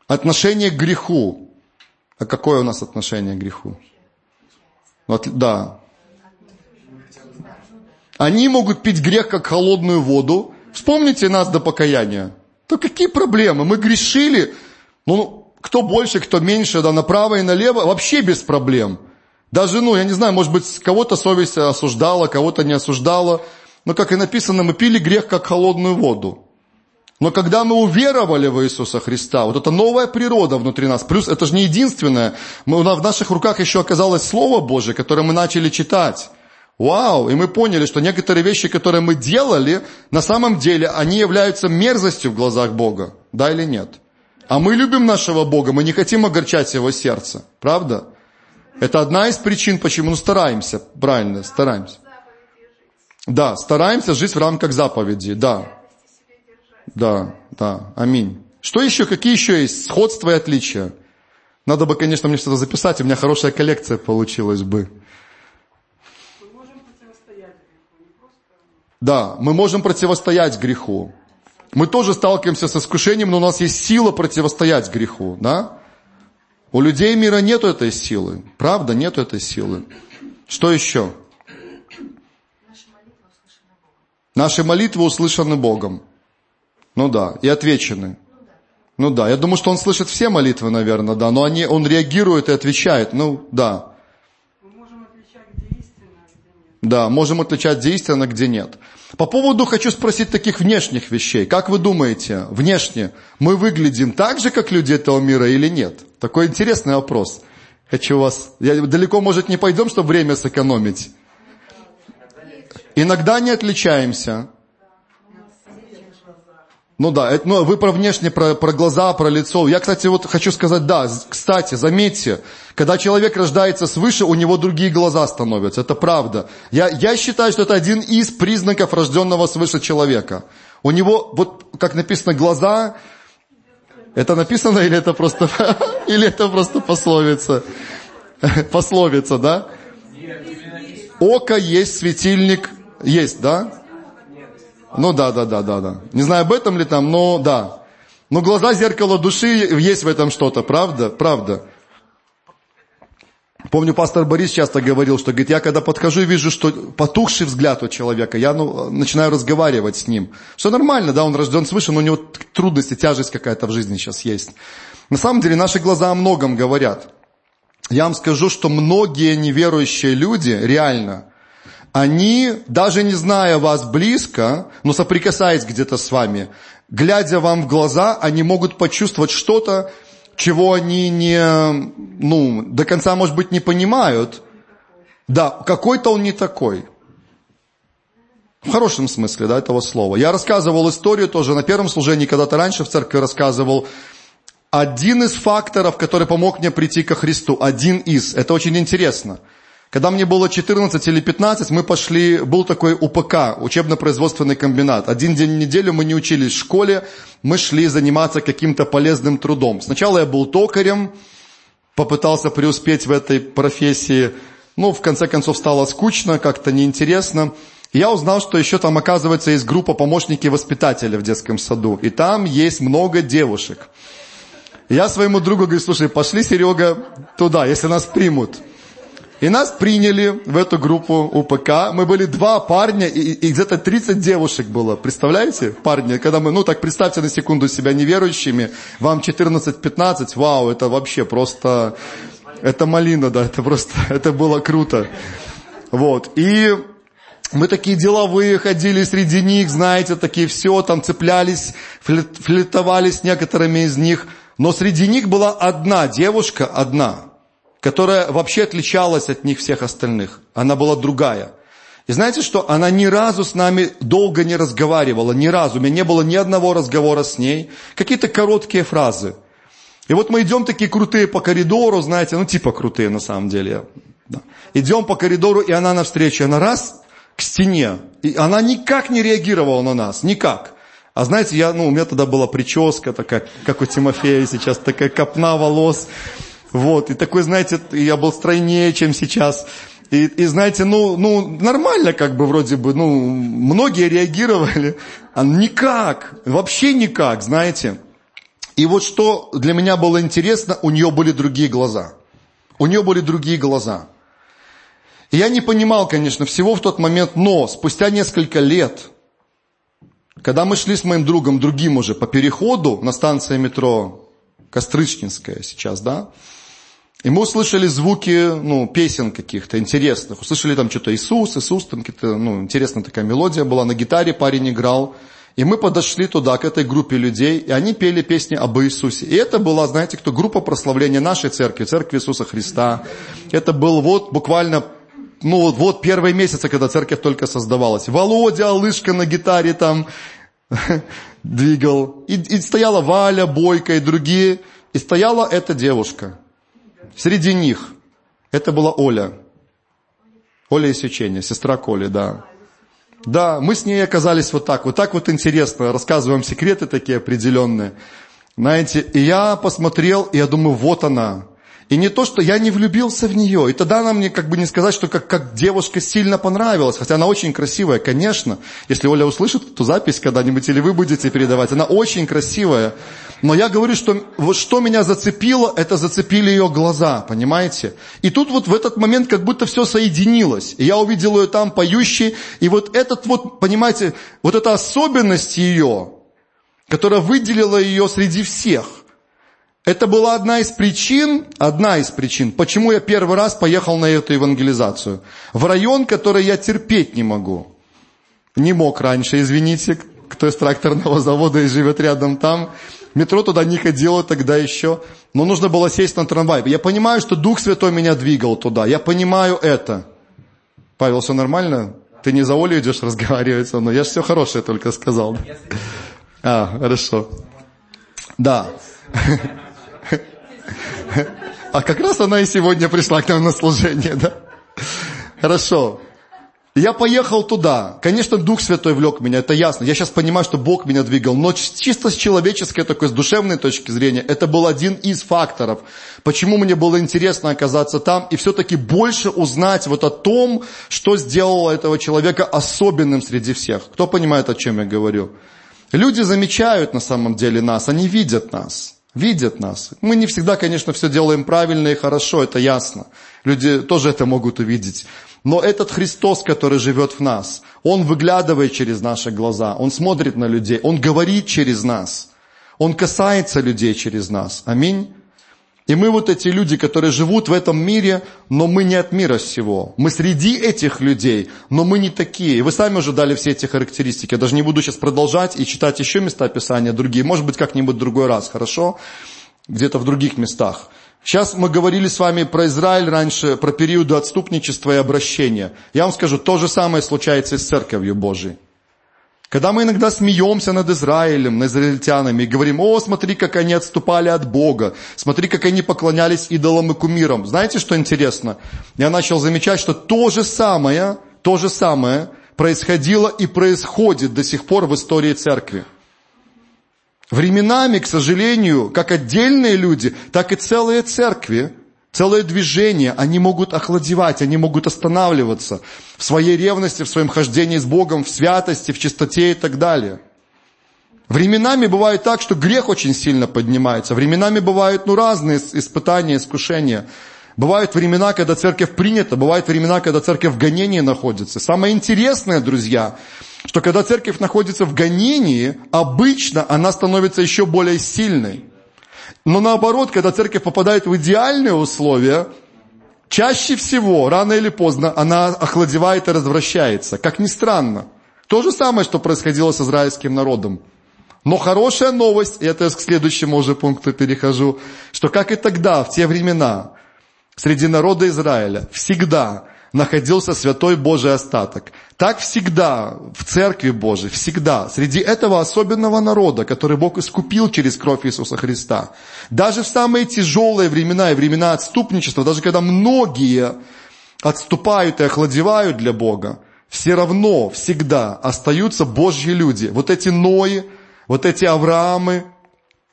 Отношение к греху. А какое у нас отношение к греху? Вот, да. Они могут пить грех как холодную воду. Вспомните нас до покаяния. То какие проблемы? Мы грешили. Ну, кто больше, кто меньше, да, направо и налево, вообще без проблем. Даже, ну, я не знаю, может быть, кого-то совесть осуждала, кого-то не осуждала. Но, как и написано, мы пили грех, как холодную воду. Но когда мы уверовали в Иисуса Христа, вот эта новая природа внутри нас, плюс это же не единственное, мы, в наших руках еще оказалось Слово Божье, которое мы начали читать. Вау! И мы поняли, что некоторые вещи, которые мы делали, на самом деле, они являются мерзостью в глазах Бога. Да или нет? А мы любим нашего Бога, мы не хотим огорчать Его сердце. Правда? Это одна из причин, почему мы стараемся, правильно, стараемся. Да, стараемся жить в рамках заповеди, да. Да, да, аминь. Что еще, какие еще есть сходства и отличия? Надо бы, конечно, мне что-то записать, у меня хорошая коллекция получилась бы. Да, мы можем противостоять греху. Мы тоже сталкиваемся с искушением, но у нас есть сила противостоять греху, да? У людей мира нет этой силы. Правда, нет этой силы. Что еще? Наши молитвы услышаны Богом. Ну да, и отвечены. Ну да, я думаю, что он слышит все молитвы, наверное, да, но они, он реагирует и отвечает, ну да. Мы можем отличать, где истина, а где нет. Да, можем отличать, где истина, где нет. По поводу хочу спросить таких внешних вещей. Как вы думаете, внешне мы выглядим так же, как люди этого мира или нет? Такой интересный вопрос. Хочу вас... Я далеко, может, не пойдем, чтобы время сэкономить. Иногда не отличаемся. Ну да, это, ну, вы про внешне, про, про глаза, про лицо. Я, кстати, вот хочу сказать, да, кстати, заметьте, когда человек рождается свыше, у него другие глаза становятся. Это правда. Я, я считаю, что это один из признаков рожденного свыше человека. У него, вот как написано, глаза, это написано или это просто, или это просто пословица? Пословица, да? Око есть светильник, есть, да? Ну да, да, да, да, да. Не знаю, об этом ли там, но да. Но глаза зеркало души, есть в этом что-то, правда? Правда. Помню, пастор Борис часто говорил, что, говорит, я когда подхожу и вижу, что потухший взгляд у человека, я ну, начинаю разговаривать с ним. Что нормально, да, он рожден свыше, но у него трудности, тяжесть какая-то в жизни сейчас есть. На самом деле наши глаза о многом говорят. Я вам скажу, что многие неверующие люди, реально, они, даже не зная вас близко, но соприкасаясь где-то с вами, глядя вам в глаза, они могут почувствовать что-то, чего они не, ну, до конца, может быть, не понимают. Да, какой-то он не такой. В хорошем смысле, да, этого слова. Я рассказывал историю тоже на первом служении, когда-то раньше в церкви рассказывал. Один из факторов, который помог мне прийти ко Христу, один из, это очень интересно – когда мне было 14 или 15, мы пошли, был такой УПК, учебно-производственный комбинат. Один день в неделю мы не учились в школе, мы шли заниматься каким-то полезным трудом. Сначала я был токарем, попытался преуспеть в этой профессии. Ну, в конце концов, стало скучно, как-то неинтересно. я узнал, что еще там, оказывается, есть группа помощники воспитателя в детском саду. И там есть много девушек. я своему другу говорю, слушай, пошли, Серега, туда, если нас примут. И нас приняли в эту группу УПК. Мы были два парня, и, и где-то 30 девушек было. Представляете, парни? Когда мы, ну так представьте на секунду себя неверующими, вам 14-15, вау, это вообще просто, это малина, да, это просто, это было круто. Вот, и мы такие деловые ходили среди них, знаете, такие все, там цеплялись, флиртовали с некоторыми из них. Но среди них была одна девушка, одна – которая вообще отличалась от них всех остальных. Она была другая. И знаете что? Она ни разу с нами долго не разговаривала, ни разу. У меня не было ни одного разговора с ней. Какие-то короткие фразы. И вот мы идем такие крутые по коридору, знаете, ну типа крутые на самом деле. Да. Идем по коридору, и она навстречу, она раз к стене. И она никак не реагировала на нас, никак. А знаете, я, ну, у меня тогда была прическа такая, как у Тимофея сейчас, такая копна волос. Вот, и такой, знаете, я был стройнее, чем сейчас. И, и знаете, ну, ну, нормально как бы вроде бы, ну, многие реагировали, а никак, вообще никак, знаете. И вот что для меня было интересно, у нее были другие глаза. У нее были другие глаза. И я не понимал, конечно, всего в тот момент, но спустя несколько лет, когда мы шли с моим другом, другим уже, по переходу на станции метро Кострычнинская сейчас, да, и мы услышали звуки, ну, песен каких-то интересных. Услышали там что-то Иисус, Иисус, там какие-то, ну, интересная такая мелодия была. На гитаре парень играл. И мы подошли туда, к этой группе людей, и они пели песни об Иисусе. И это была, знаете, кто группа прославления нашей церкви, церкви Иисуса Христа. Это был вот буквально, ну вот, вот первые месяцы, когда церковь только создавалась. Володя, Алышка на гитаре там двигал. И, и стояла Валя, Бойко и другие. И стояла эта девушка. Среди них это была Оля. Оля Исечения, сестра Коли, да. Да, мы с ней оказались вот так, вот так вот интересно, рассказываем секреты такие определенные. Знаете, и я посмотрел, и я думаю, вот она, и не то, что я не влюбился в нее. И тогда она мне как бы не сказать, что как, как девушка сильно понравилась. Хотя она очень красивая, конечно. Если Оля услышит эту запись когда-нибудь, или вы будете передавать, она очень красивая. Но я говорю, что вот что меня зацепило, это зацепили ее глаза, понимаете? И тут вот в этот момент как будто все соединилось. И я увидел ее там поющей. И вот этот вот, понимаете, вот эта особенность ее, которая выделила ее среди всех. Это была одна из причин, одна из причин, почему я первый раз поехал на эту евангелизацию. В район, который я терпеть не могу. Не мог раньше, извините, кто из тракторного завода и живет рядом там. Метро туда не ходило тогда еще. Но нужно было сесть на трамвай. Я понимаю, что Дух Святой меня двигал туда. Я понимаю это. Павел, все нормально? Ты не за Олю идешь разговаривать со мной? Я же все хорошее только сказал. А, хорошо. Да. А как раз она и сегодня пришла к нам на служение, да? Хорошо. Я поехал туда. Конечно, Дух Святой влек меня, это ясно. Я сейчас понимаю, что Бог меня двигал. Но чисто с человеческой, такой, с душевной точки зрения, это был один из факторов, почему мне было интересно оказаться там и все-таки больше узнать вот о том, что сделало этого человека особенным среди всех. Кто понимает, о чем я говорю? Люди замечают на самом деле нас, они видят нас видят нас. Мы не всегда, конечно, все делаем правильно и хорошо, это ясно. Люди тоже это могут увидеть. Но этот Христос, который живет в нас, Он выглядывает через наши глаза, Он смотрит на людей, Он говорит через нас, Он касается людей через нас. Аминь. И мы вот эти люди, которые живут в этом мире, но мы не от мира всего. Мы среди этих людей, но мы не такие. И вы сами уже дали все эти характеристики. Я даже не буду сейчас продолжать и читать еще места Писания другие. Может быть, как-нибудь другой раз, хорошо? Где-то в других местах. Сейчас мы говорили с вами про Израиль раньше, про периоды отступничества и обращения. Я вам скажу, то же самое случается и с Церковью Божией. Когда мы иногда смеемся над Израилем, над израильтянами, и говорим, о, смотри, как они отступали от Бога, смотри, как они поклонялись идолам и кумирам. Знаете, что интересно? Я начал замечать, что то же самое, то же самое происходило и происходит до сих пор в истории церкви. Временами, к сожалению, как отдельные люди, так и целые церкви Целое движение, они могут охладевать, они могут останавливаться в своей ревности, в своем хождении с Богом, в святости, в чистоте и так далее. Временами бывает так, что грех очень сильно поднимается. Временами бывают ну, разные испытания, искушения. Бывают времена, когда церковь принята, бывают времена, когда церковь в гонении находится. Самое интересное, друзья, что когда церковь находится в гонении, обычно она становится еще более сильной. Но наоборот, когда церковь попадает в идеальные условия, чаще всего, рано или поздно, она охладевает и развращается. Как ни странно. То же самое, что происходило с израильским народом. Но хорошая новость, и это я к следующему уже пункту перехожу, что как и тогда, в те времена, среди народа Израиля всегда находился святой Божий остаток. Так всегда в Церкви Божией, всегда, среди этого особенного народа, который Бог искупил через кровь Иисуса Христа, даже в самые тяжелые времена и времена отступничества, даже когда многие отступают и охладевают для Бога, все равно всегда остаются Божьи люди. Вот эти Нои, вот эти Авраамы,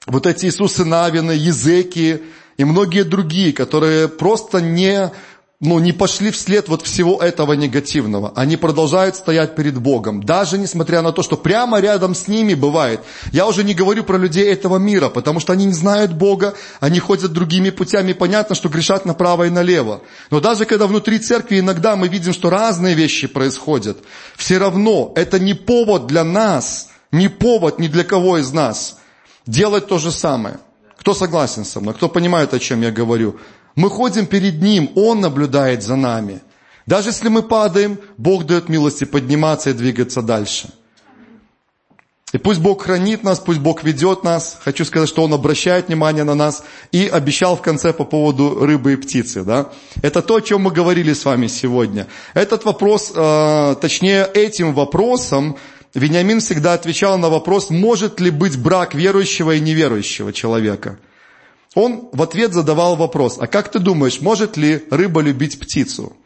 вот эти Иисусы Навины, Езеки и многие другие, которые просто не ну, не пошли вслед вот всего этого негативного. Они продолжают стоять перед Богом, даже несмотря на то, что прямо рядом с ними бывает. Я уже не говорю про людей этого мира, потому что они не знают Бога, они ходят другими путями, понятно, что грешат направо и налево. Но даже когда внутри церкви иногда мы видим, что разные вещи происходят, все равно это не повод для нас, не повод ни для кого из нас делать то же самое. Кто согласен со мной? Кто понимает, о чем я говорю? Мы ходим перед Ним, Он наблюдает за нами. Даже если мы падаем, Бог дает милости подниматься и двигаться дальше. И пусть Бог хранит нас, пусть Бог ведет нас. Хочу сказать, что Он обращает внимание на нас и обещал в конце по поводу рыбы и птицы. Да? Это то, о чем мы говорили с вами сегодня. Этот вопрос, э, точнее этим вопросом, Вениамин всегда отвечал на вопрос, может ли быть брак верующего и неверующего человека. Он в ответ задавал вопрос, а как ты думаешь, может ли рыба любить птицу?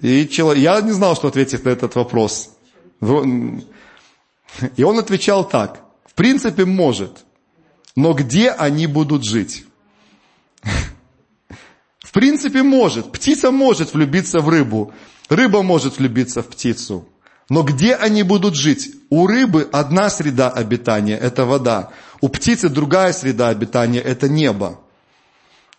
И человек, я не знал, что ответить на этот вопрос. И он отвечал так, в принципе может, но где они будут жить? В принципе может, птица может влюбиться в рыбу, рыба может влюбиться в птицу. Но где они будут жить? У рыбы одна среда обитания – это вода. У птицы другая среда обитания – это небо.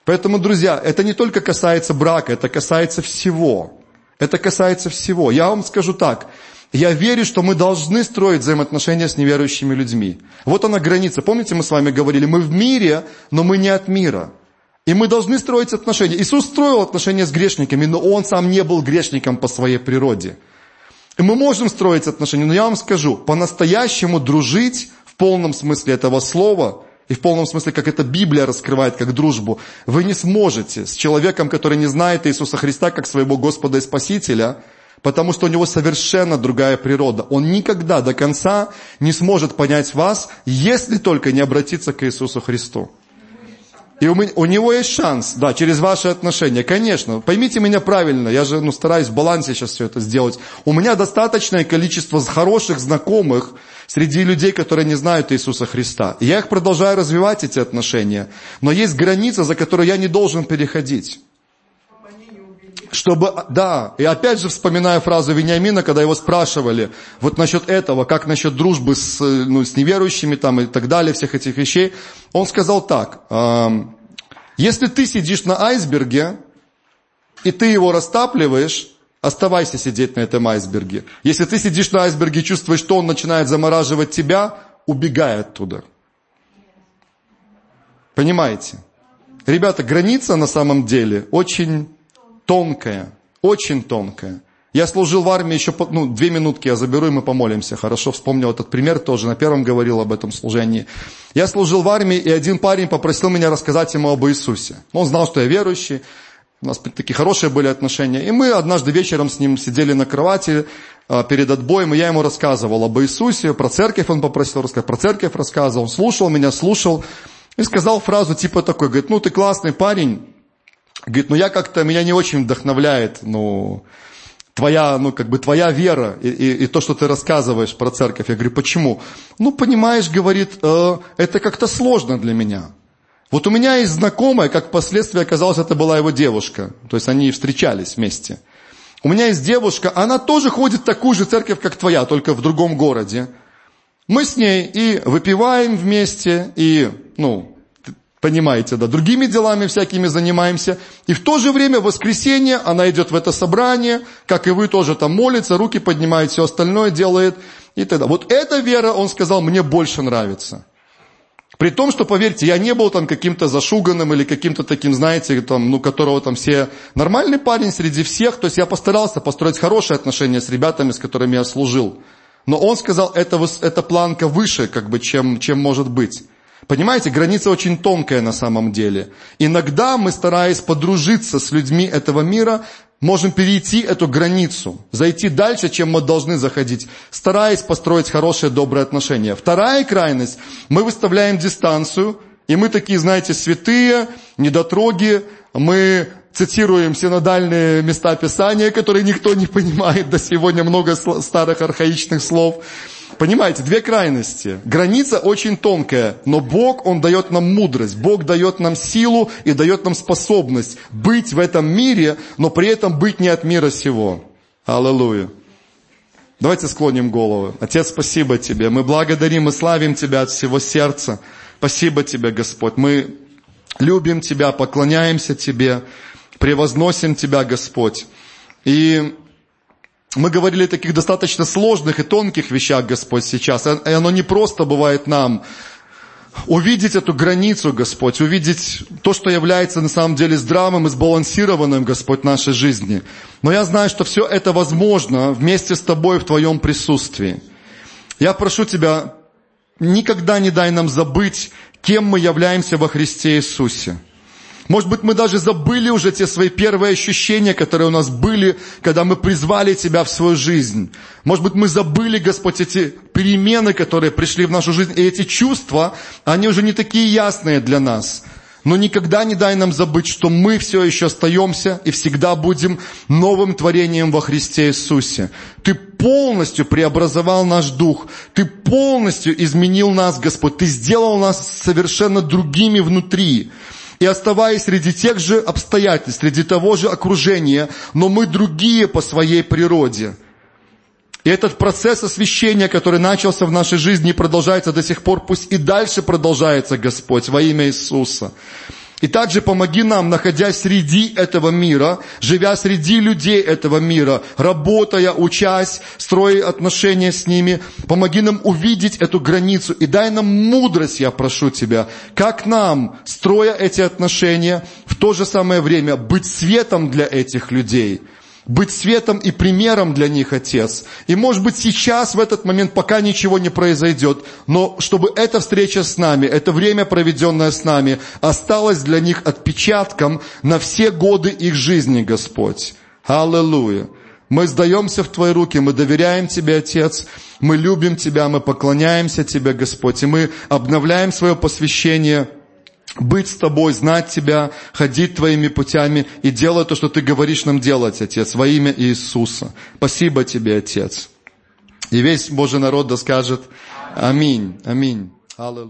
Поэтому, друзья, это не только касается брака, это касается всего. Это касается всего. Я вам скажу так. Я верю, что мы должны строить взаимоотношения с неверующими людьми. Вот она граница. Помните, мы с вами говорили, мы в мире, но мы не от мира. И мы должны строить отношения. Иисус строил отношения с грешниками, но Он сам не был грешником по своей природе. И мы можем строить отношения, но я вам скажу, по-настоящему дружить полном смысле этого слова, и в полном смысле, как это Библия раскрывает, как дружбу, вы не сможете с человеком, который не знает Иисуса Христа как своего Господа и Спасителя, потому что у него совершенно другая природа. Он никогда до конца не сможет понять вас, если только не обратиться к Иисусу Христу. И у, у него есть шанс, да, через ваши отношения, конечно. Поймите меня правильно, я же ну, стараюсь в балансе сейчас все это сделать. У меня достаточное количество хороших знакомых среди людей, которые не знают Иисуса Христа. И я их продолжаю развивать, эти отношения. Но есть граница, за которую я не должен переходить чтобы, да, и опять же вспоминаю фразу Вениамина, когда его спрашивали, вот насчет этого, как насчет дружбы с, ну, с неверующими там и так далее, всех этих вещей, он сказал так, если ты сидишь на айсберге, и ты его растапливаешь, оставайся сидеть на этом айсберге. Если ты сидишь на айсберге и чувствуешь, что он начинает замораживать тебя, убегай оттуда. Понимаете? Ребята, граница на самом деле очень тонкая, очень тонкая. Я служил в армии еще, ну, две минутки я заберу, и мы помолимся. Хорошо, вспомнил этот пример тоже, на первом говорил об этом служении. Я служил в армии, и один парень попросил меня рассказать ему об Иисусе. Он знал, что я верующий, у нас такие хорошие были отношения. И мы однажды вечером с ним сидели на кровати а, перед отбоем, и я ему рассказывал об Иисусе, про церковь он попросил рассказать, про церковь рассказывал. Он слушал меня, слушал, и сказал фразу типа такой, говорит, ну ты классный парень, Говорит, ну я как-то, меня не очень вдохновляет, ну, твоя, ну, как бы твоя вера и, и, и то, что ты рассказываешь про церковь. Я говорю, почему? Ну, понимаешь, говорит, э, это как-то сложно для меня. Вот у меня есть знакомая, как впоследствии оказалось, это была его девушка. То есть они встречались вместе. У меня есть девушка, она тоже ходит в такую же церковь, как твоя, только в другом городе. Мы с ней и выпиваем вместе, и, ну, Понимаете, да, другими делами всякими занимаемся. И в то же время в воскресенье она идет в это собрание, как и вы тоже там молится, руки поднимает, все остальное делает. И тогда. Вот эта вера, он сказал, мне больше нравится. При том, что, поверьте, я не был там каким-то зашуганным или каким-то таким, знаете, там, ну, которого там все... Нормальный парень среди всех, то есть я постарался построить хорошие отношения с ребятами, с которыми я служил. Но он сказал, это, это планка выше, как бы, чем, чем может быть. Понимаете, граница очень тонкая на самом деле. Иногда мы, стараясь подружиться с людьми этого мира, можем перейти эту границу, зайти дальше, чем мы должны заходить, стараясь построить хорошие, добрые отношения. Вторая крайность, мы выставляем дистанцию, и мы такие, знаете, святые, недотроги, мы цитируем синодальные места Писания, которые никто не понимает до сегодня, много старых архаичных слов. Понимаете, две крайности. Граница очень тонкая, но Бог, Он дает нам мудрость, Бог дает нам силу и дает нам способность быть в этом мире, но при этом быть не от мира сего. Аллилуйя. Давайте склоним головы. Отец, спасибо Тебе. Мы благодарим и славим Тебя от всего сердца. Спасибо Тебе, Господь. Мы любим Тебя, поклоняемся Тебе, превозносим Тебя, Господь. И мы говорили о таких достаточно сложных и тонких вещах, Господь, сейчас. И оно не просто бывает нам увидеть эту границу, Господь, увидеть то, что является на самом деле здравым и сбалансированным, Господь, нашей жизни. Но я знаю, что все это возможно вместе с Тобой в Твоем присутствии. Я прошу Тебя, никогда не дай нам забыть, кем мы являемся во Христе Иисусе. Может быть, мы даже забыли уже те свои первые ощущения, которые у нас были, когда мы призвали Тебя в свою жизнь. Может быть, мы забыли, Господь, эти перемены, которые пришли в нашу жизнь, и эти чувства, они уже не такие ясные для нас. Но никогда не дай нам забыть, что мы все еще остаемся и всегда будем новым творением во Христе Иисусе. Ты полностью преобразовал наш дух. Ты полностью изменил нас, Господь. Ты сделал нас совершенно другими внутри и оставаясь среди тех же обстоятельств, среди того же окружения, но мы другие по своей природе. И этот процесс освящения, который начался в нашей жизни и продолжается до сих пор, пусть и дальше продолжается, Господь, во имя Иисуса. И также помоги нам, находясь среди этого мира, живя среди людей этого мира, работая, учась, строя отношения с ними, помоги нам увидеть эту границу и дай нам мудрость, я прошу Тебя, как нам, строя эти отношения, в то же самое время быть светом для этих людей – быть светом и примером для них, Отец. И может быть сейчас, в этот момент, пока ничего не произойдет, но чтобы эта встреча с нами, это время, проведенное с нами, осталось для них отпечатком на все годы их жизни, Господь. Аллилуйя. Мы сдаемся в Твои руки, мы доверяем Тебе, Отец, мы любим Тебя, мы поклоняемся Тебе, Господь, и мы обновляем свое посвящение быть с Тобой, знать Тебя, ходить Твоими путями и делать то, что Ты говоришь нам делать, Отец, во имя Иисуса. Спасибо Тебе, Отец. И весь Божий народ да скажет Аминь, Аминь. Аллилуйя.